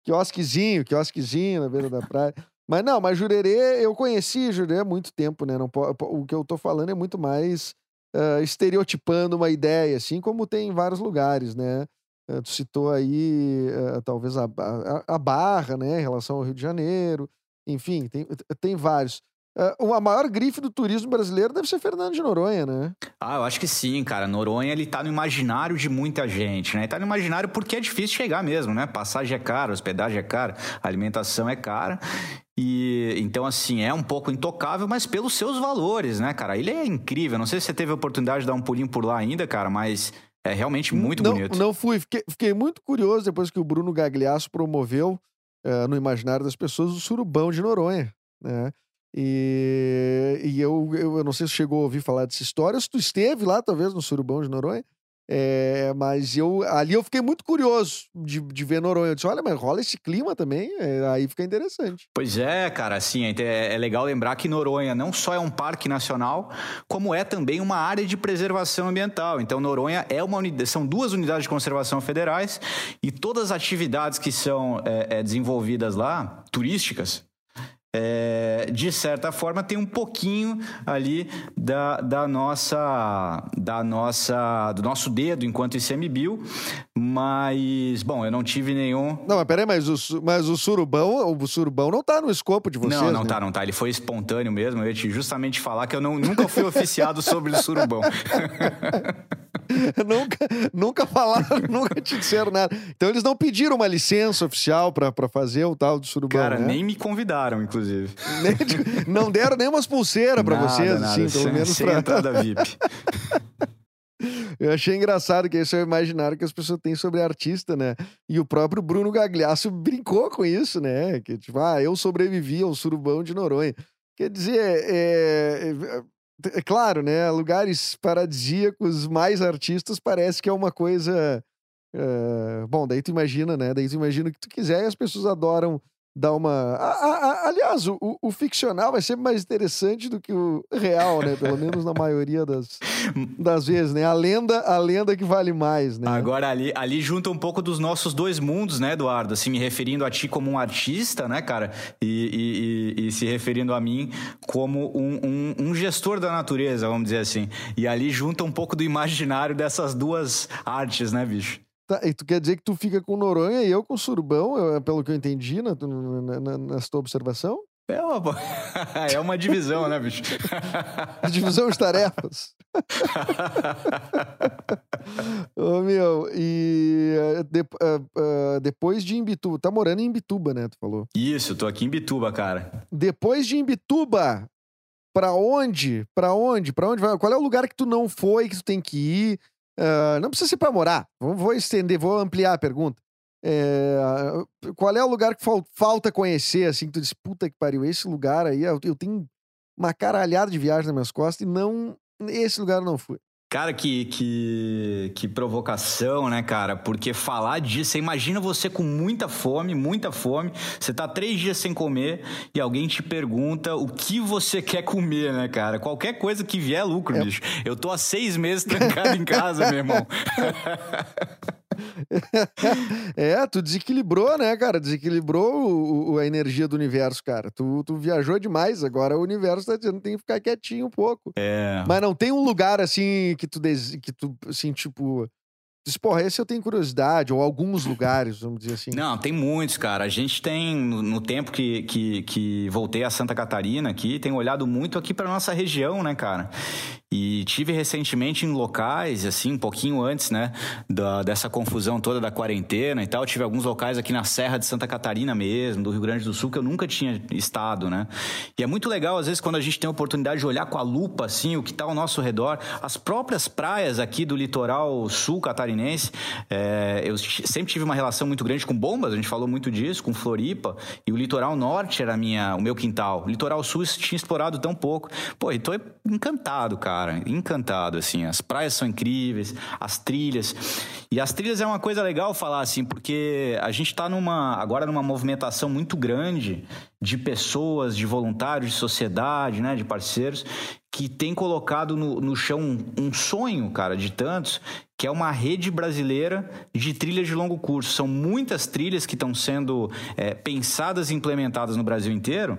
quiosquezinho, quiosquezinho na beira da praia. Mas não, mas Jurerê, eu conheci Jurerê há muito tempo, né? Não, o que eu tô falando é muito mais uh, estereotipando uma ideia, assim como tem em vários lugares, né? Uh, tu citou aí uh, talvez a, a, a, Barra, né? Em relação ao Rio de Janeiro. Enfim, tem, tem vários. Uh, a maior grife do turismo brasileiro deve ser Fernando de Noronha, né? Ah, eu acho que sim, cara. Noronha, ele tá no imaginário de muita gente, né? Ele tá no imaginário porque é difícil chegar mesmo, né? Passagem é cara, hospedagem é cara, alimentação é cara. E então, assim, é um pouco intocável, mas pelos seus valores, né, cara? Ele é incrível. Não sei se você teve a oportunidade de dar um pulinho por lá ainda, cara, mas é realmente muito não, bonito. Não fui. Fiquei, fiquei, muito curioso depois que o Bruno Gagliasso promoveu uh, no imaginário das pessoas o surubão de Noronha, né? E, e eu, eu, eu, não sei se chegou a ouvir falar dessa história, se tu esteve lá, talvez, no Surubão de Noronha. É, mas eu ali eu fiquei muito curioso de, de ver Noronha. Eu disse, olha, mas rola esse clima também, é, aí fica interessante. Pois é, cara, assim, é, é legal lembrar que Noronha não só é um parque nacional, como é também uma área de preservação ambiental. Então, Noronha é uma são duas unidades de conservação federais e todas as atividades que são é desenvolvidas lá, turísticas, é, de certa forma tem um pouquinho ali da, da nossa da nossa do nosso dedo enquanto ICMBio, mas bom, eu não tive nenhum. Não, mas peraí, mas o, mas o surubão, o surubão não tá no escopo de vocês, Não, não né? tá, não tá. Ele foi espontâneo mesmo. Eu ia te justamente falar que eu não, nunca fui oficiado sobre o surubão. nunca, nunca falaram, nunca te disseram nada. Então eles não pediram uma licença oficial pra fazer o tal do surubão, Cara, né? nem me convidaram, inclusive. De- não deram nem umas pulseiras pra Nada, vocês, nada, assim, sem, pelo menos sem pra... entrada VIP. Eu achei engraçado que esse é o imaginário que as pessoas têm sobre artista, né? E o próprio Bruno Gagliasso brincou com isso, né? Que tipo, ah, eu sobrevivi ao surubão de Noronha. Quer dizer, é, é, é claro, né? Lugares paradisíacos, mais artistas, parece que é uma coisa. é, bom, daí tu imagina, né? Daí tu imagina o que tu quiser e as pessoas adoram dar uma. a- a- a- aliás, o, o- ficcional é sempre mais interessante do que o real, né? Pelo menos na maioria das, das vezes, né? A lenda, a lenda que vale mais, né? Agora, ali, ali junta um pouco dos nossos dois mundos, né, Eduardo? Assim, me referindo a ti como um artista, né, cara? E, e- e- e se referindo a mim como um, um- um gestor da natureza, vamos dizer assim. E ali junta um pouco do imaginário dessas duas artes, né, bicho? Tá, e tu quer dizer que tu fica com Noronha e eu com Surubão, eu- pelo que eu entendi na, na, na- nessa tua observação? É uma, é uma divisão, né, bicho? Divisão de tarefas. Ô, meu, e eh, de- ah, ah, depois de Imbituba, tá morando em Imbituba, né? Tu falou. Isso, tô aqui em Bituba, cara. Depois de Imbituba, pra onde? Pra onde? Pra onde vai? Qual é o lugar que tu não foi, que tu tem que ir? Ah, não precisa ser pra morar. Vou, vou estender, vou ampliar a pergunta. É, qual é o lugar que fal- falta conhecer, assim, que tu diz, puta que pariu, esse lugar aí, eu, eu tenho uma caralhada de viagem nas minhas costas e não, esse lugar eu não fui. Cara, que, que, que provocação, né, cara? Porque falar disso, você imagina você com muita fome, muita fome, você tá três dias sem comer e alguém te pergunta o que você quer comer, né, cara? Qualquer coisa que vier é lucro, É. bicho. Eu tô há seis meses trancado em casa, meu irmão. É, tu desequilibrou, né, cara? Desequilibrou o- o- a energia do universo, cara. Tu, tu viajou demais, agora o universo tá dizendo que tem que ficar quietinho um pouco. É. Mas não tem um lugar assim que tu, dese... que tu assim, tipo. Diz, porra, esse eu tenho curiosidade, ou alguns lugares, vamos dizer assim. Não, tem muitos, cara. A gente tem, no, no tempo que, que, que voltei a Santa Catarina aqui, tem olhado muito aqui pra nossa região, né, cara? E tive recentemente em locais, assim, um pouquinho antes, né, da, dessa confusão toda da quarentena e tal. Tive alguns locais aqui na Serra de Santa Catarina mesmo, do Rio Grande do Sul, que eu nunca tinha estado, né? E é muito legal, às vezes, quando a gente tem a oportunidade de olhar com a lupa, assim, o que tá ao nosso redor. As próprias praias aqui do litoral sul catarinense, é, eu sempre tive uma relação muito grande com Bombas, a gente falou muito disso, com Floripa, e o litoral norte era minha, o meu quintal. O litoral sul tinha explorado tão pouco. Pô, e tô encantado, cara, encantado, assim. As praias são incríveis, as trilhas. E as trilhas é uma coisa legal falar, assim, porque a gente tá numa, agora numa movimentação muito grande de pessoas, de voluntários, de sociedade, né, de parceiros, que tem colocado no, no chão um, um sonho, cara, de tantos, que é uma rede brasileira de trilhas de longo curso. São muitas trilhas que estão sendo é, pensadas e implementadas no Brasil inteiro,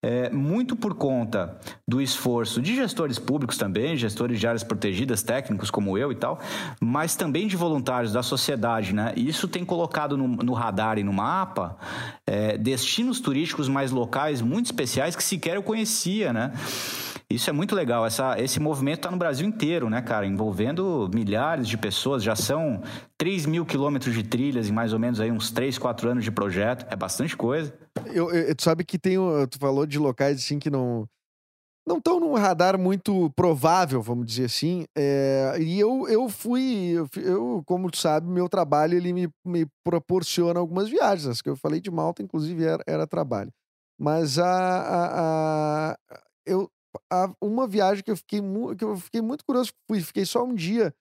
é, muito por conta do esforço de gestores públicos também, gestores de áreas protegidas, técnicos como eu e tal, mas também de voluntários da sociedade, né? Isso tem colocado no, no radar e no mapa é, destinos turísticos mais locais muito especiais que sequer eu conhecia, né? Isso é muito legal. Essa, esse movimento está no Brasil inteiro, né, cara? Envolvendo milhares de pessoas. Já são 3 mil quilômetros de trilhas em mais ou menos aí uns 3, 4 anos de projeto. É bastante coisa. Eu, eu- tu sabe que tem. Tu falou de locais assim que não. Não estão num radar muito provável, vamos dizer assim. é, e eu. Eu, fui- eu, como tu sabe, meu trabalho ele me, me proporciona algumas viagens. As que eu falei de Malta, inclusive, era, era trabalho. Mas a, a, a- eu, a- uma viagem que eu fiquei, que eu fiquei muito curioso, fui, fiquei só um dia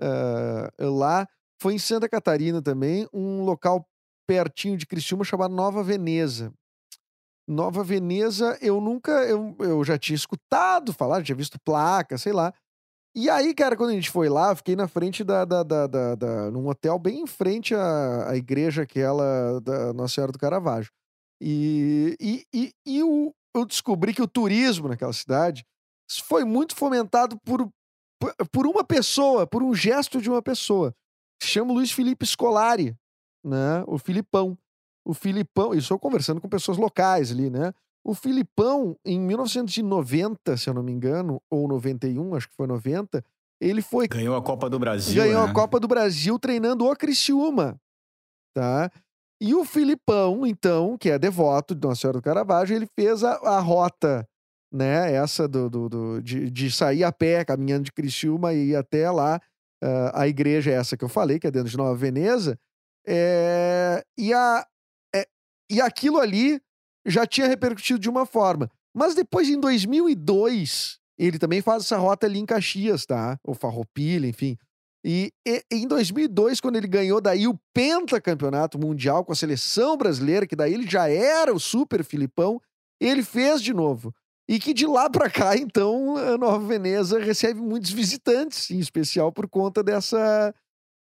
uh, lá. Foi em Santa Catarina também, um local pertinho de Criciúma chamado Nova Veneza. Nova Veneza, eu nunca, eu, eu já tinha escutado falar, já tinha visto placa, sei lá. E aí, cara, quando a gente foi lá, fiquei na frente da, da, da, da, da num hotel bem em frente à, à igreja aquela da Nossa Senhora do Caravaggio. E, e, e, e o, eu descobri que o turismo naquela cidade foi muito fomentado por, por uma pessoa, por um gesto de uma pessoa. Chama Luiz Felipe Scolari, né? O Filipão. O Filipão, isso eu conversando com pessoas locais ali, né? O Filipão, em 1990, se eu não me engano, ou 91, acho que foi 90, ele foi. Ganhou a Copa do Brasil. Ganhou né? a Copa do Brasil treinando o Criciúma. Tá? E o Filipão, então, que é devoto de Nossa Senhora do Caravaggio, ele fez a, a rota, né? Essa do, do, do de, de, sair a pé, caminhando de Criciúma e ir até lá. Uh, a igreja essa que eu falei, que é dentro de Nova Veneza. É, e, a, é, e aquilo ali já tinha repercutido de uma forma. Mas depois, em 2002, ele também faz essa rota ali em Caxias, tá? Ou Farroupilha, enfim. E, e, em 2002, quando ele ganhou daí o pentacampeonato mundial com a seleção brasileira, que daí ele já era o super Filipão, ele fez de novo. E que de lá para cá, então, a Nova Veneza recebe muitos visitantes, em especial por conta dessa,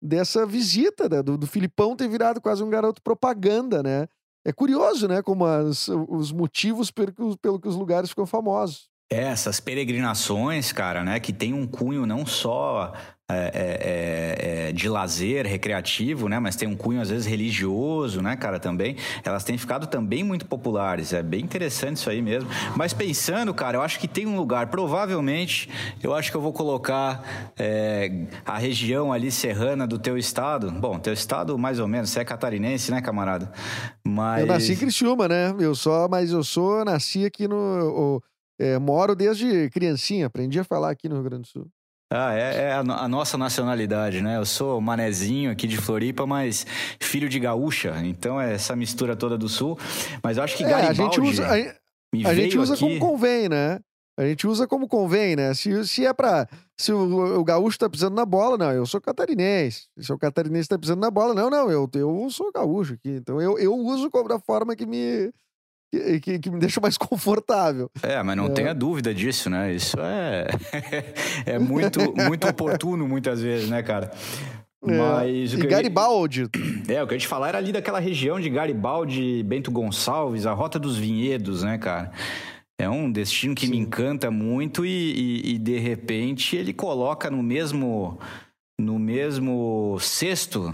dessa visita, né? do, do Filipão ter virado quase um garoto propaganda, né? É curioso, né? Como as, os motivos pelo, pelo que os lugares ficam famosos. É, essas peregrinações, cara, né? Que tem um cunho não só é, é, é, é, de lazer recreativo, né? Mas tem um cunho às vezes religioso, né, cara? Também elas têm ficado também muito populares. É bem interessante isso aí mesmo. Mas pensando, cara, eu acho que tem um lugar. Provavelmente, eu acho que eu vou colocar é, a região ali serrana do teu estado. Bom, teu estado mais ou menos. Você é catarinense, né, camarada? Mas eu nasci em Criciúma, né? Eu só, mas eu sou nasci aqui no é, moro desde criancinha. Aprendi a falar aqui no Rio Grande do Sul. Ah, é, é a, a, nossa nacionalidade, né? Eu sou manezinho aqui de Floripa, mas filho de gaúcha. Então é essa mistura toda do sul. Mas eu acho que é, Garibaldi... A gente usa, a, a gente usa aqui... como convém, né? A gente usa como convém, né? Se, se é pra. Se o, o gaúcho tá pisando na bola, não, eu sou catarinense. Se o catarinense tá pisando na bola, não, não, eu, eu sou gaúcho aqui. Então eu, eu uso como da forma que me, que, que, que, me deixa mais confortável. É, mas não é. tenha dúvida disso, né? Isso é, é muito, muito oportuno muitas vezes, né, cara? É. Mas, e Garibaldi. É, o que eu ia te falar era ali daquela região de Garibaldi, Bento Gonçalves, a Rota dos Vinhedos, né, cara? É um destino que Sim. me encanta muito e, e, e, de repente ele coloca no mesmo no mesmo cesto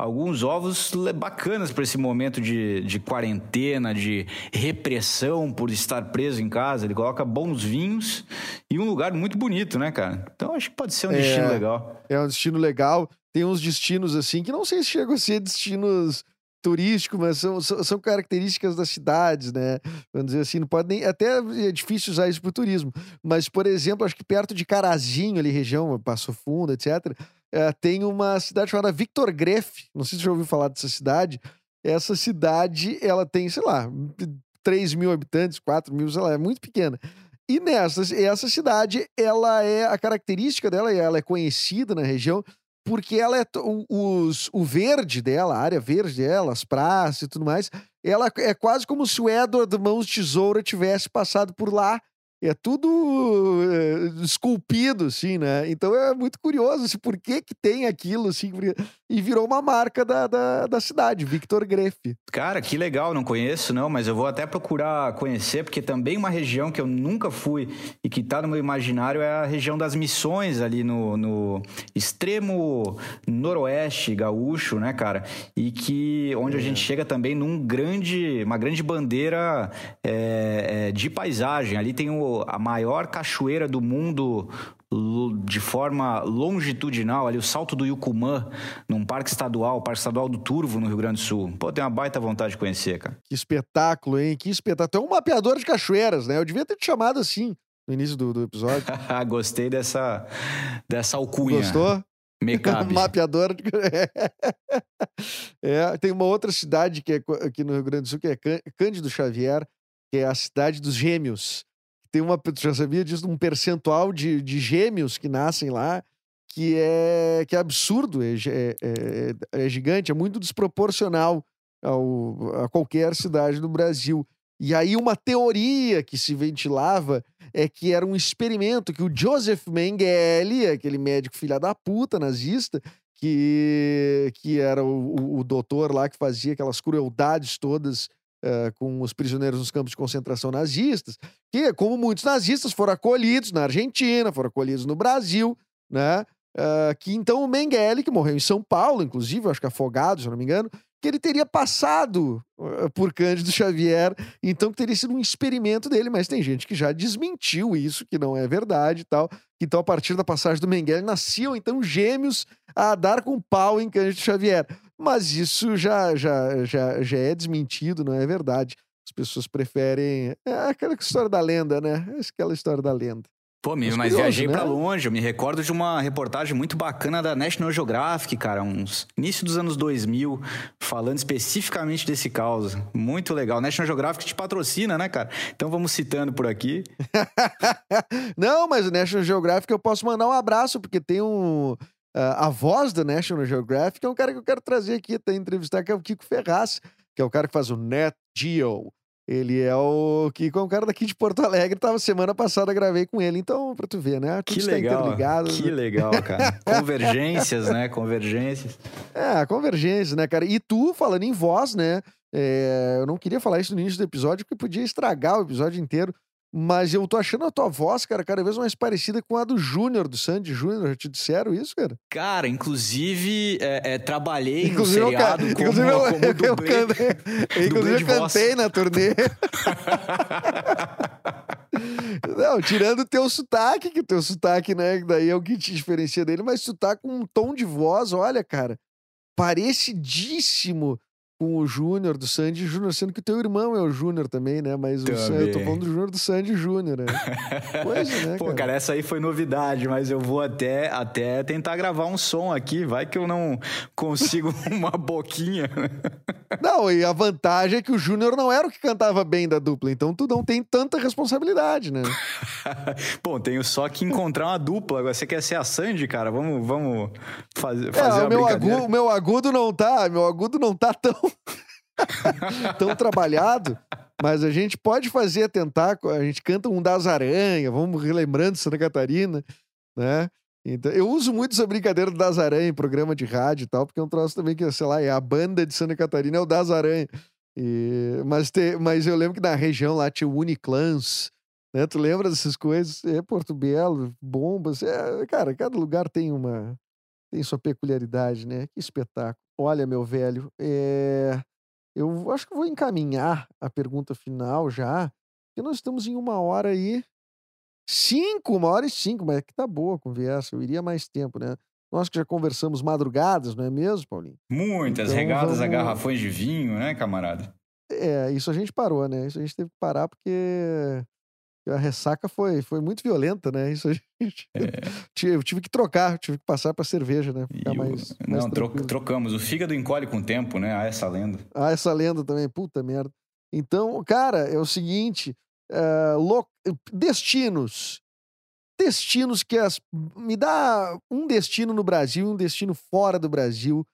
alguns ovos bacanas para esse momento de, de quarentena, de repressão por estar preso em casa. Ele coloca bons vinhos e um lugar muito bonito, né, cara? Então acho que pode ser um é, destino legal. É um destino legal. Tem uns destinos assim que não sei se chegam a ser destinos turísticos, mas são, são, características das cidades, né? Vamos dizer assim, não pode nem. Até é difícil usar isso para o turismo. Mas, por exemplo, acho que perto de Carazinho, ali, região, Passo Fundo, etc é, tem uma cidade chamada Victor Greff. Não sei se você já ouviu falar dessa cidade. Essa cidade, ela tem, sei lá, 3 mil habitantes, 4 mil, sei lá, é muito pequena. E nessa essa cidade, ela é a característica dela, ela é conhecida na região porque ela é os, o verde dela, a área verde dela, as praças e tudo mais, ela é quase como se o Edward Mãos Tesoura tivesse passado por lá é tudo é, esculpido, assim, né? Então é muito curioso assim, por que, que tem aquilo, assim, e virou uma marca da, da, da, cidade, Victor Greff. Cara, que legal, não conheço, não, mas eu vou até procurar conhecer, porque também uma região que eu nunca fui e que tá no meu imaginário é a região das missões, ali no, no extremo noroeste gaúcho, né, cara? E que onde é. a gente chega também num grande, uma grande bandeira é, de paisagem. Ali tem o a maior cachoeira do mundo de forma longitudinal, ali o Salto do Yucumã, num parque estadual, o Parque Estadual do Turvo, no Rio Grande do Sul. Pô, tem uma baita vontade de conhecer, cara. Que espetáculo, hein? Que espetáculo. É um mapeador de cachoeiras, né? Eu devia ter te chamado assim no início do, do episódio. Gostei dessa, dessa alcunha. Gostou? Me cabe. mapeador. De... é, tem uma outra cidade que é aqui no Rio Grande do Sul, que é Cândido Xavier, que é a cidade dos gêmeos tem uma, já sabia disso, um percentual de, de gêmeos que nascem lá, que é, que é absurdo, é, é, é, é gigante, é muito desproporcional ao, a qualquer cidade do Brasil. E aí uma teoria que se ventilava é que era um experimento que o Joseph Mengele, aquele médico filha da puta nazista, que, que era o, o, o doutor lá que fazia aquelas crueldades todas uh, com os prisioneiros nos campos de concentração nazistas, que, como muitos nazistas, foram acolhidos na Argentina, foram acolhidos no Brasil, né? Uh, que então o Mengele, que morreu em São Paulo, inclusive, acho que afogado, se não me engano, que ele teria passado uh, por Cândido Xavier, então que teria sido um experimento dele, mas tem gente que já desmentiu isso, que não é verdade e tal. Então, a partir da passagem do Mengele, nasciam então gêmeos a dar com pau em Cândido Xavier. Mas isso já, já, já, já é desmentido, não é verdade. As pessoas preferem. É aquela história da lenda, né? É aquela história da lenda. Pô, mas, mas curioso, viajei né? para longe. Eu me recordo de uma reportagem muito bacana da National Geographic, cara, uns início dos anos 2000, falando especificamente desse caos. Muito legal. National Geographic te patrocina, né, cara? Então vamos citando por aqui. Não, mas o National Geographic eu posso mandar um abraço, porque tem um. Uh, a voz da National Geographic é um cara que eu quero trazer aqui, até entrevistar, que é o Kiko Ferraz, que é o cara que faz o Net Geo. Ele é o Kiko, é um cara daqui de Porto Alegre. Tava semana passada, gravei com ele. Então, pra tu ver, né? Tudo que legal. Que legal, cara. Convergências, né? Convergências. É, convergências, né, cara? E tu, falando em voz, né? É, eu não queria falar isso no início do episódio, porque podia estragar o episódio inteiro. Mas eu tô achando a tua voz, cara, cada vez mais parecida com a do Júnior, do Sandy Júnior. Já te disseram isso, cara? Cara, inclusive, é, é, trabalhei inclusive no seriado eu, como, inclusive eu, como dublê, eu, eu, inclusive eu cantei na turnê. Não, tirando o teu sotaque, que o teu sotaque, né, daí é o que te diferencia dele, mas tu tá com um tom de voz, olha, cara, parecidíssimo com o Júnior do Sandy Júnior, sendo que o teu irmão é o Júnior também, né? Mas o, eu tô falando do Júnior do Sandy Júnior, né? Pois, né, Pô, cara? cara, essa aí foi novidade, mas eu vou até, até tentar gravar um som aqui, vai que eu não consigo uma boquinha. Não, e a vantagem é que o Júnior não era o que cantava bem da dupla, então tu não tem tanta responsabilidade, né? Bom, tenho só que encontrar uma dupla. Agora, você quer ser a Sandy, cara? Vamos, vamos fazer, fazer é, o meu, agudo, o meu agudo não tá, meu agudo não tá tão tão trabalhado. Mas a gente pode fazer, tentar. A gente canta um das aranhas, vamos relembrando Santa Catarina, né? Então, eu uso muito essa brincadeira do Das Aranha em programa de rádio e tal, porque é um troço também que, sei lá, é a banda de Santa Catarina é o Das Aranha. E, mas, te, mas eu lembro que na região lá tinha o Uniclans, né? Tu lembra dessas coisas? É Porto Belo, bombas. É, cara, cada lugar tem uma. tem sua peculiaridade, né? Que espetáculo. Olha, meu velho, é eu acho que vou encaminhar a pergunta final já, porque nós estamos em uma hora aí. Cinco, uma hora e cinco, mas é que tá boa a conversa. Eu iria mais tempo, né? Nós que já conversamos madrugadas, não é mesmo, Paulinho? Muitas, então, regadas vamos... a garrafões de vinho, né, camarada? É, isso a gente parou, né? Isso a gente teve que parar porque a ressaca foi, foi muito violenta, né? Isso gente. É. Eu tive que trocar, tive que passar para cerveja, né? Ficar mais, mais. Não, tro trocamos. O fígado encolhe com o tempo, né? Há essa lenda. Há essa lenda também, puta merda. Então, cara, é o seguinte: uh, lo... destinos. Destinos que as. Me dá um destino no Brasil e um destino fora do Brasil.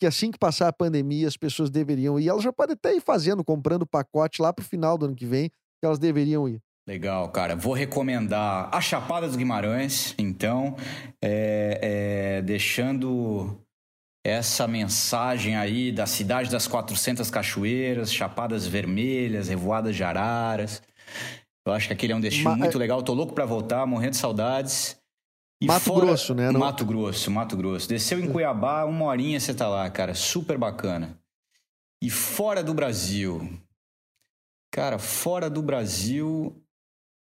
Que assim que passar a pandemia, as pessoas deveriam ir. Elas já podem até ir fazendo, comprando pacote lá pro final do ano que vem, que elas deveriam ir. Legal, cara. Vou recomendar a Chapada dos Guimarães, então, é, é, deixando essa mensagem aí da cidade das 400 cachoeiras, Chapadas Vermelhas, Revoadas de Araras. Eu acho que aquele é um destino Ma muito é legal. Tô louco para voltar, morrendo de saudades. E Mato fora... Grosso, né? Não... Mato Grosso, Mato Grosso. Desceu em Cuiabá, uma horinha você tá lá, cara. Super bacana. E fora do Brasil. Cara, fora do Brasil,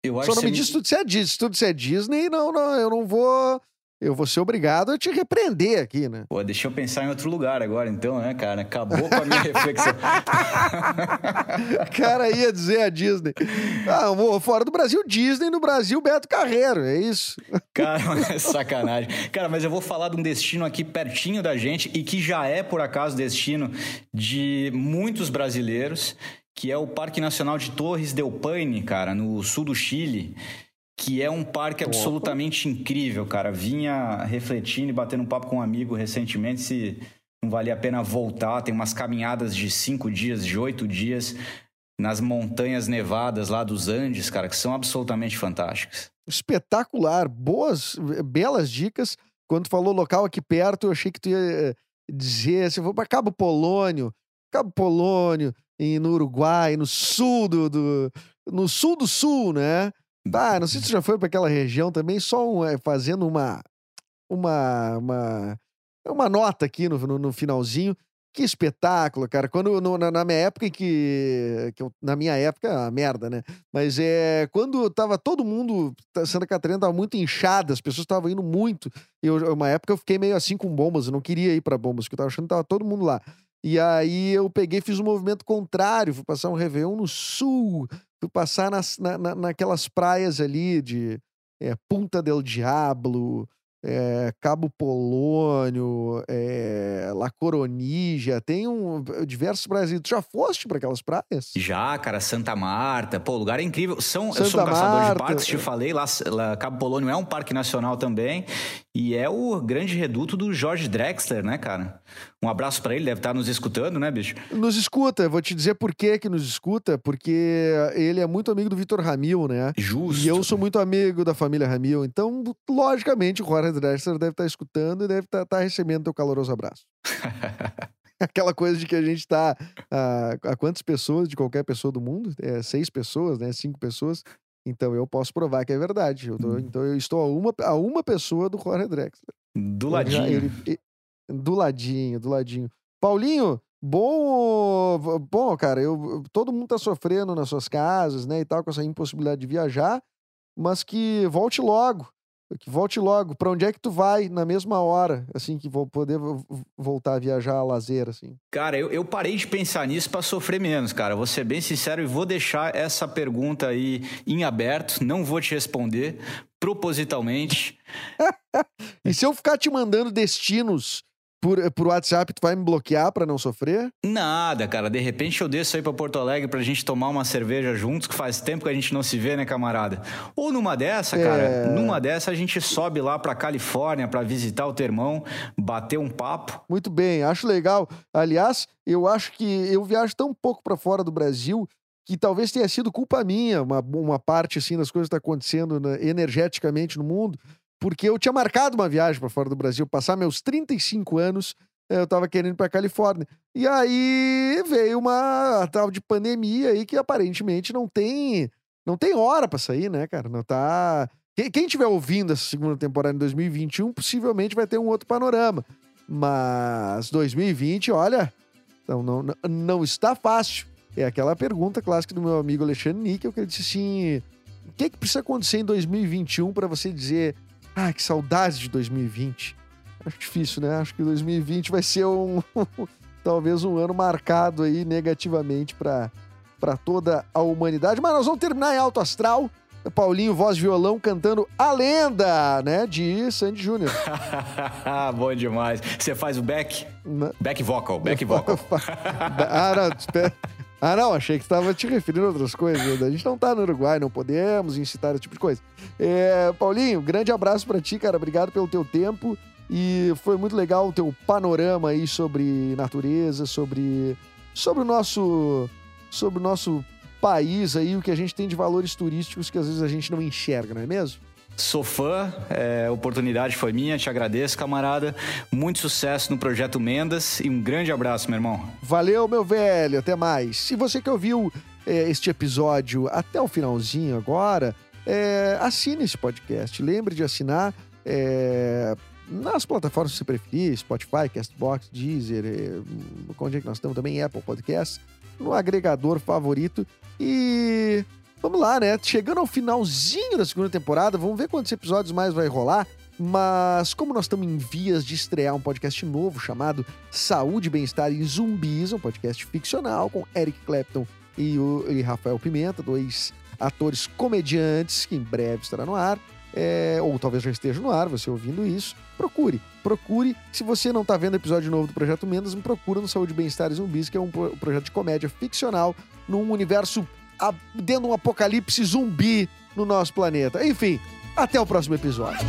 eu acho Só não me diz tudo se é Disney. Tudo se é Disney, não, não, eu não vou. Eu vou ser obrigado a te repreender aqui, né? Pô, deixa eu pensar em outro lugar agora, então, né, cara? Acabou com a minha reflexão. cara ia dizer a Disney. Ah, fora do Brasil, Disney, no Brasil, Beto Carreiro, é isso. Cara, é sacanagem. Cara, mas eu vou falar de um destino aqui pertinho da gente e que já é, por acaso, destino de muitos brasileiros que é o Parque Nacional de Torres del Paine, cara, no sul do Chile, que é um parque absolutamente incrível, cara. Vinha refletindo e batendo um papo com um amigo recentemente se não valia a pena voltar. Tem umas caminhadas de cinco dias, de oito dias nas montanhas nevadas lá dos Andes, cara, que são absolutamente fantásticas. Espetacular, boas, belas dicas. Quando falou local aqui perto, eu achei que tu ia eh, dizer, se for para Cabo Polônio, Cabo Polônio, e no Uruguai, no sul do, do no sul do sul, né? Ah, não sei se você já foi para aquela região também, só um, é, fazendo uma uma uma uma nota aqui no, no, no finalzinho. Que espetáculo, cara. Quando no, na, na, minha época que, que eu, na minha época, a merda, né? Mas é quando tava todo mundo, Santa Catarina tava muito inchada, as pessoas estavam indo muito. E uma época eu fiquei meio assim com bombas, eu não queria ir para bombas, porque eu tava achando que tava todo mundo lá. E aí eu peguei, fiz um movimento contrário, fui passar um Réveillon no sul, fui passar nas, na, na, naquelas praias ali de é, Punta del Diablo, é, Cabo Polônio, é, La Coronija, tem um, diversos praias. Tu já foste para aquelas praias? Já, cara, Santa Marta, pô, o lugar é incrível. São, Santa eu sou um caçador Marta. de parques, te falei, lá, lá, Cabo Polônio é um parque nacional também, e é o grande reduto do Jorge Drexler, né, cara? Um abraço para ele, deve estar nos escutando, né, bicho? Nos escuta, vou te dizer por que que nos escuta, porque ele é muito amigo do Vitor Ramil, né? Justo. E eu sou muito amigo da família Ramil, então, logicamente, o Jorge Drexler deve estar escutando e deve estar, estar recebendo teu caloroso abraço. Aquela coisa de que a gente tá a, a, quantas pessoas de qualquer pessoa do mundo? É, seis pessoas, né? Cinco pessoas. Então eu posso provar que é verdade. Eu tô, hum. Então eu estou a uma, a uma pessoa do Jorge Drexler. Do ladinho. Ele, ele, do ladinho, do ladinho. Paulinho, bom, bom, cara, eu, todo mundo tá sofrendo nas suas casas, né, e tal, com essa impossibilidade de viajar, mas que volte logo, que volte logo. Para onde é que tu vai na mesma hora, assim, que vou poder voltar a viajar a lazer, assim? Cara, eu, eu parei de pensar nisso para sofrer menos, cara. Vou ser bem sincero e vou deixar essa pergunta aí em aberto. Não vou te responder propositalmente. e se eu ficar te mandando destinos por, por WhatsApp, tu vai me bloquear para não sofrer? Nada, cara. De repente eu desço aí pra Porto Alegre pra gente tomar uma cerveja juntos, que faz tempo que a gente não se vê, né, camarada? Ou numa dessa, é... cara, numa dessa a gente sobe lá pra Califórnia pra visitar o Termão, bater um papo. Muito bem, acho legal. Aliás, eu acho que eu viajo tão pouco para fora do Brasil que talvez tenha sido culpa minha, uma, uma parte assim das coisas que tá acontecendo né, energeticamente no mundo, porque eu tinha marcado uma viagem para fora do Brasil, passar meus 35 anos, eh, eu tava querendo ir pra Califórnia. E aí veio uma tal de pandemia aí que aparentemente não tem não tem hora para sair, né, cara? Não tá quem estiver ouvindo essa segunda temporada em 2021, possivelmente vai ter um outro panorama. Mas 2020, olha, não, não, não está fácil. É aquela pergunta clássica do meu amigo Alexandre Níquel, que ele disse assim: o que, que precisa acontecer em 2021 para você dizer ah, que saudade de 2020. Acho difícil, né? Acho que 2020 vai ser um talvez um ano marcado aí negativamente para toda a humanidade. Mas nós vamos terminar em alto astral. Paulinho, voz violão, cantando A Lenda, né? De Sandy Júnior. Bom demais. Você faz o back? Back vocal, back vocal. ah, não, espera. Ah, não, achei que estava te referindo a outras coisas. A gente não está no Uruguai, não podemos incitar esse tipo de coisa. É, Paulinho, grande abraço para ti, cara. Obrigado pelo teu tempo. E foi muito legal o teu panorama aí sobre natureza, sobre, sobre o nosso sobre o nosso país aí, o que a gente tem de valores turísticos que às vezes a gente não enxerga, não é mesmo? Sou fã, é, a oportunidade foi minha, te agradeço, camarada. Muito sucesso no projeto Mendas e um grande abraço, meu irmão. Valeu, meu velho, até mais. Se você que ouviu é, este episódio até o finalzinho agora, é, assine esse podcast. Lembre de assinar é, nas plataformas que você preferir, Spotify, Castbox, Deezer, é, onde é que nós estamos também, Apple Podcasts, no agregador favorito. E Vamos lá, né? Chegando ao finalzinho da segunda temporada, vamos ver quantos episódios mais vai rolar. Mas como nós estamos em vias de estrear um podcast novo chamado Saúde, Bem-Estar e Zumbis, um podcast ficcional com Eric Clapton e, o, e Rafael Pimenta, dois atores comediantes que em breve estará no ar. É, ou talvez já esteja no ar, você ouvindo isso, procure. Procure. Se você não está vendo episódio novo do Projeto Mendas, me procura no Saúde, Bem-Estar e Zumbis, que é um projeto de comédia ficcional num universo dentro de um apocalipse zumbi no nosso planeta. Enfim, até o próximo episódio.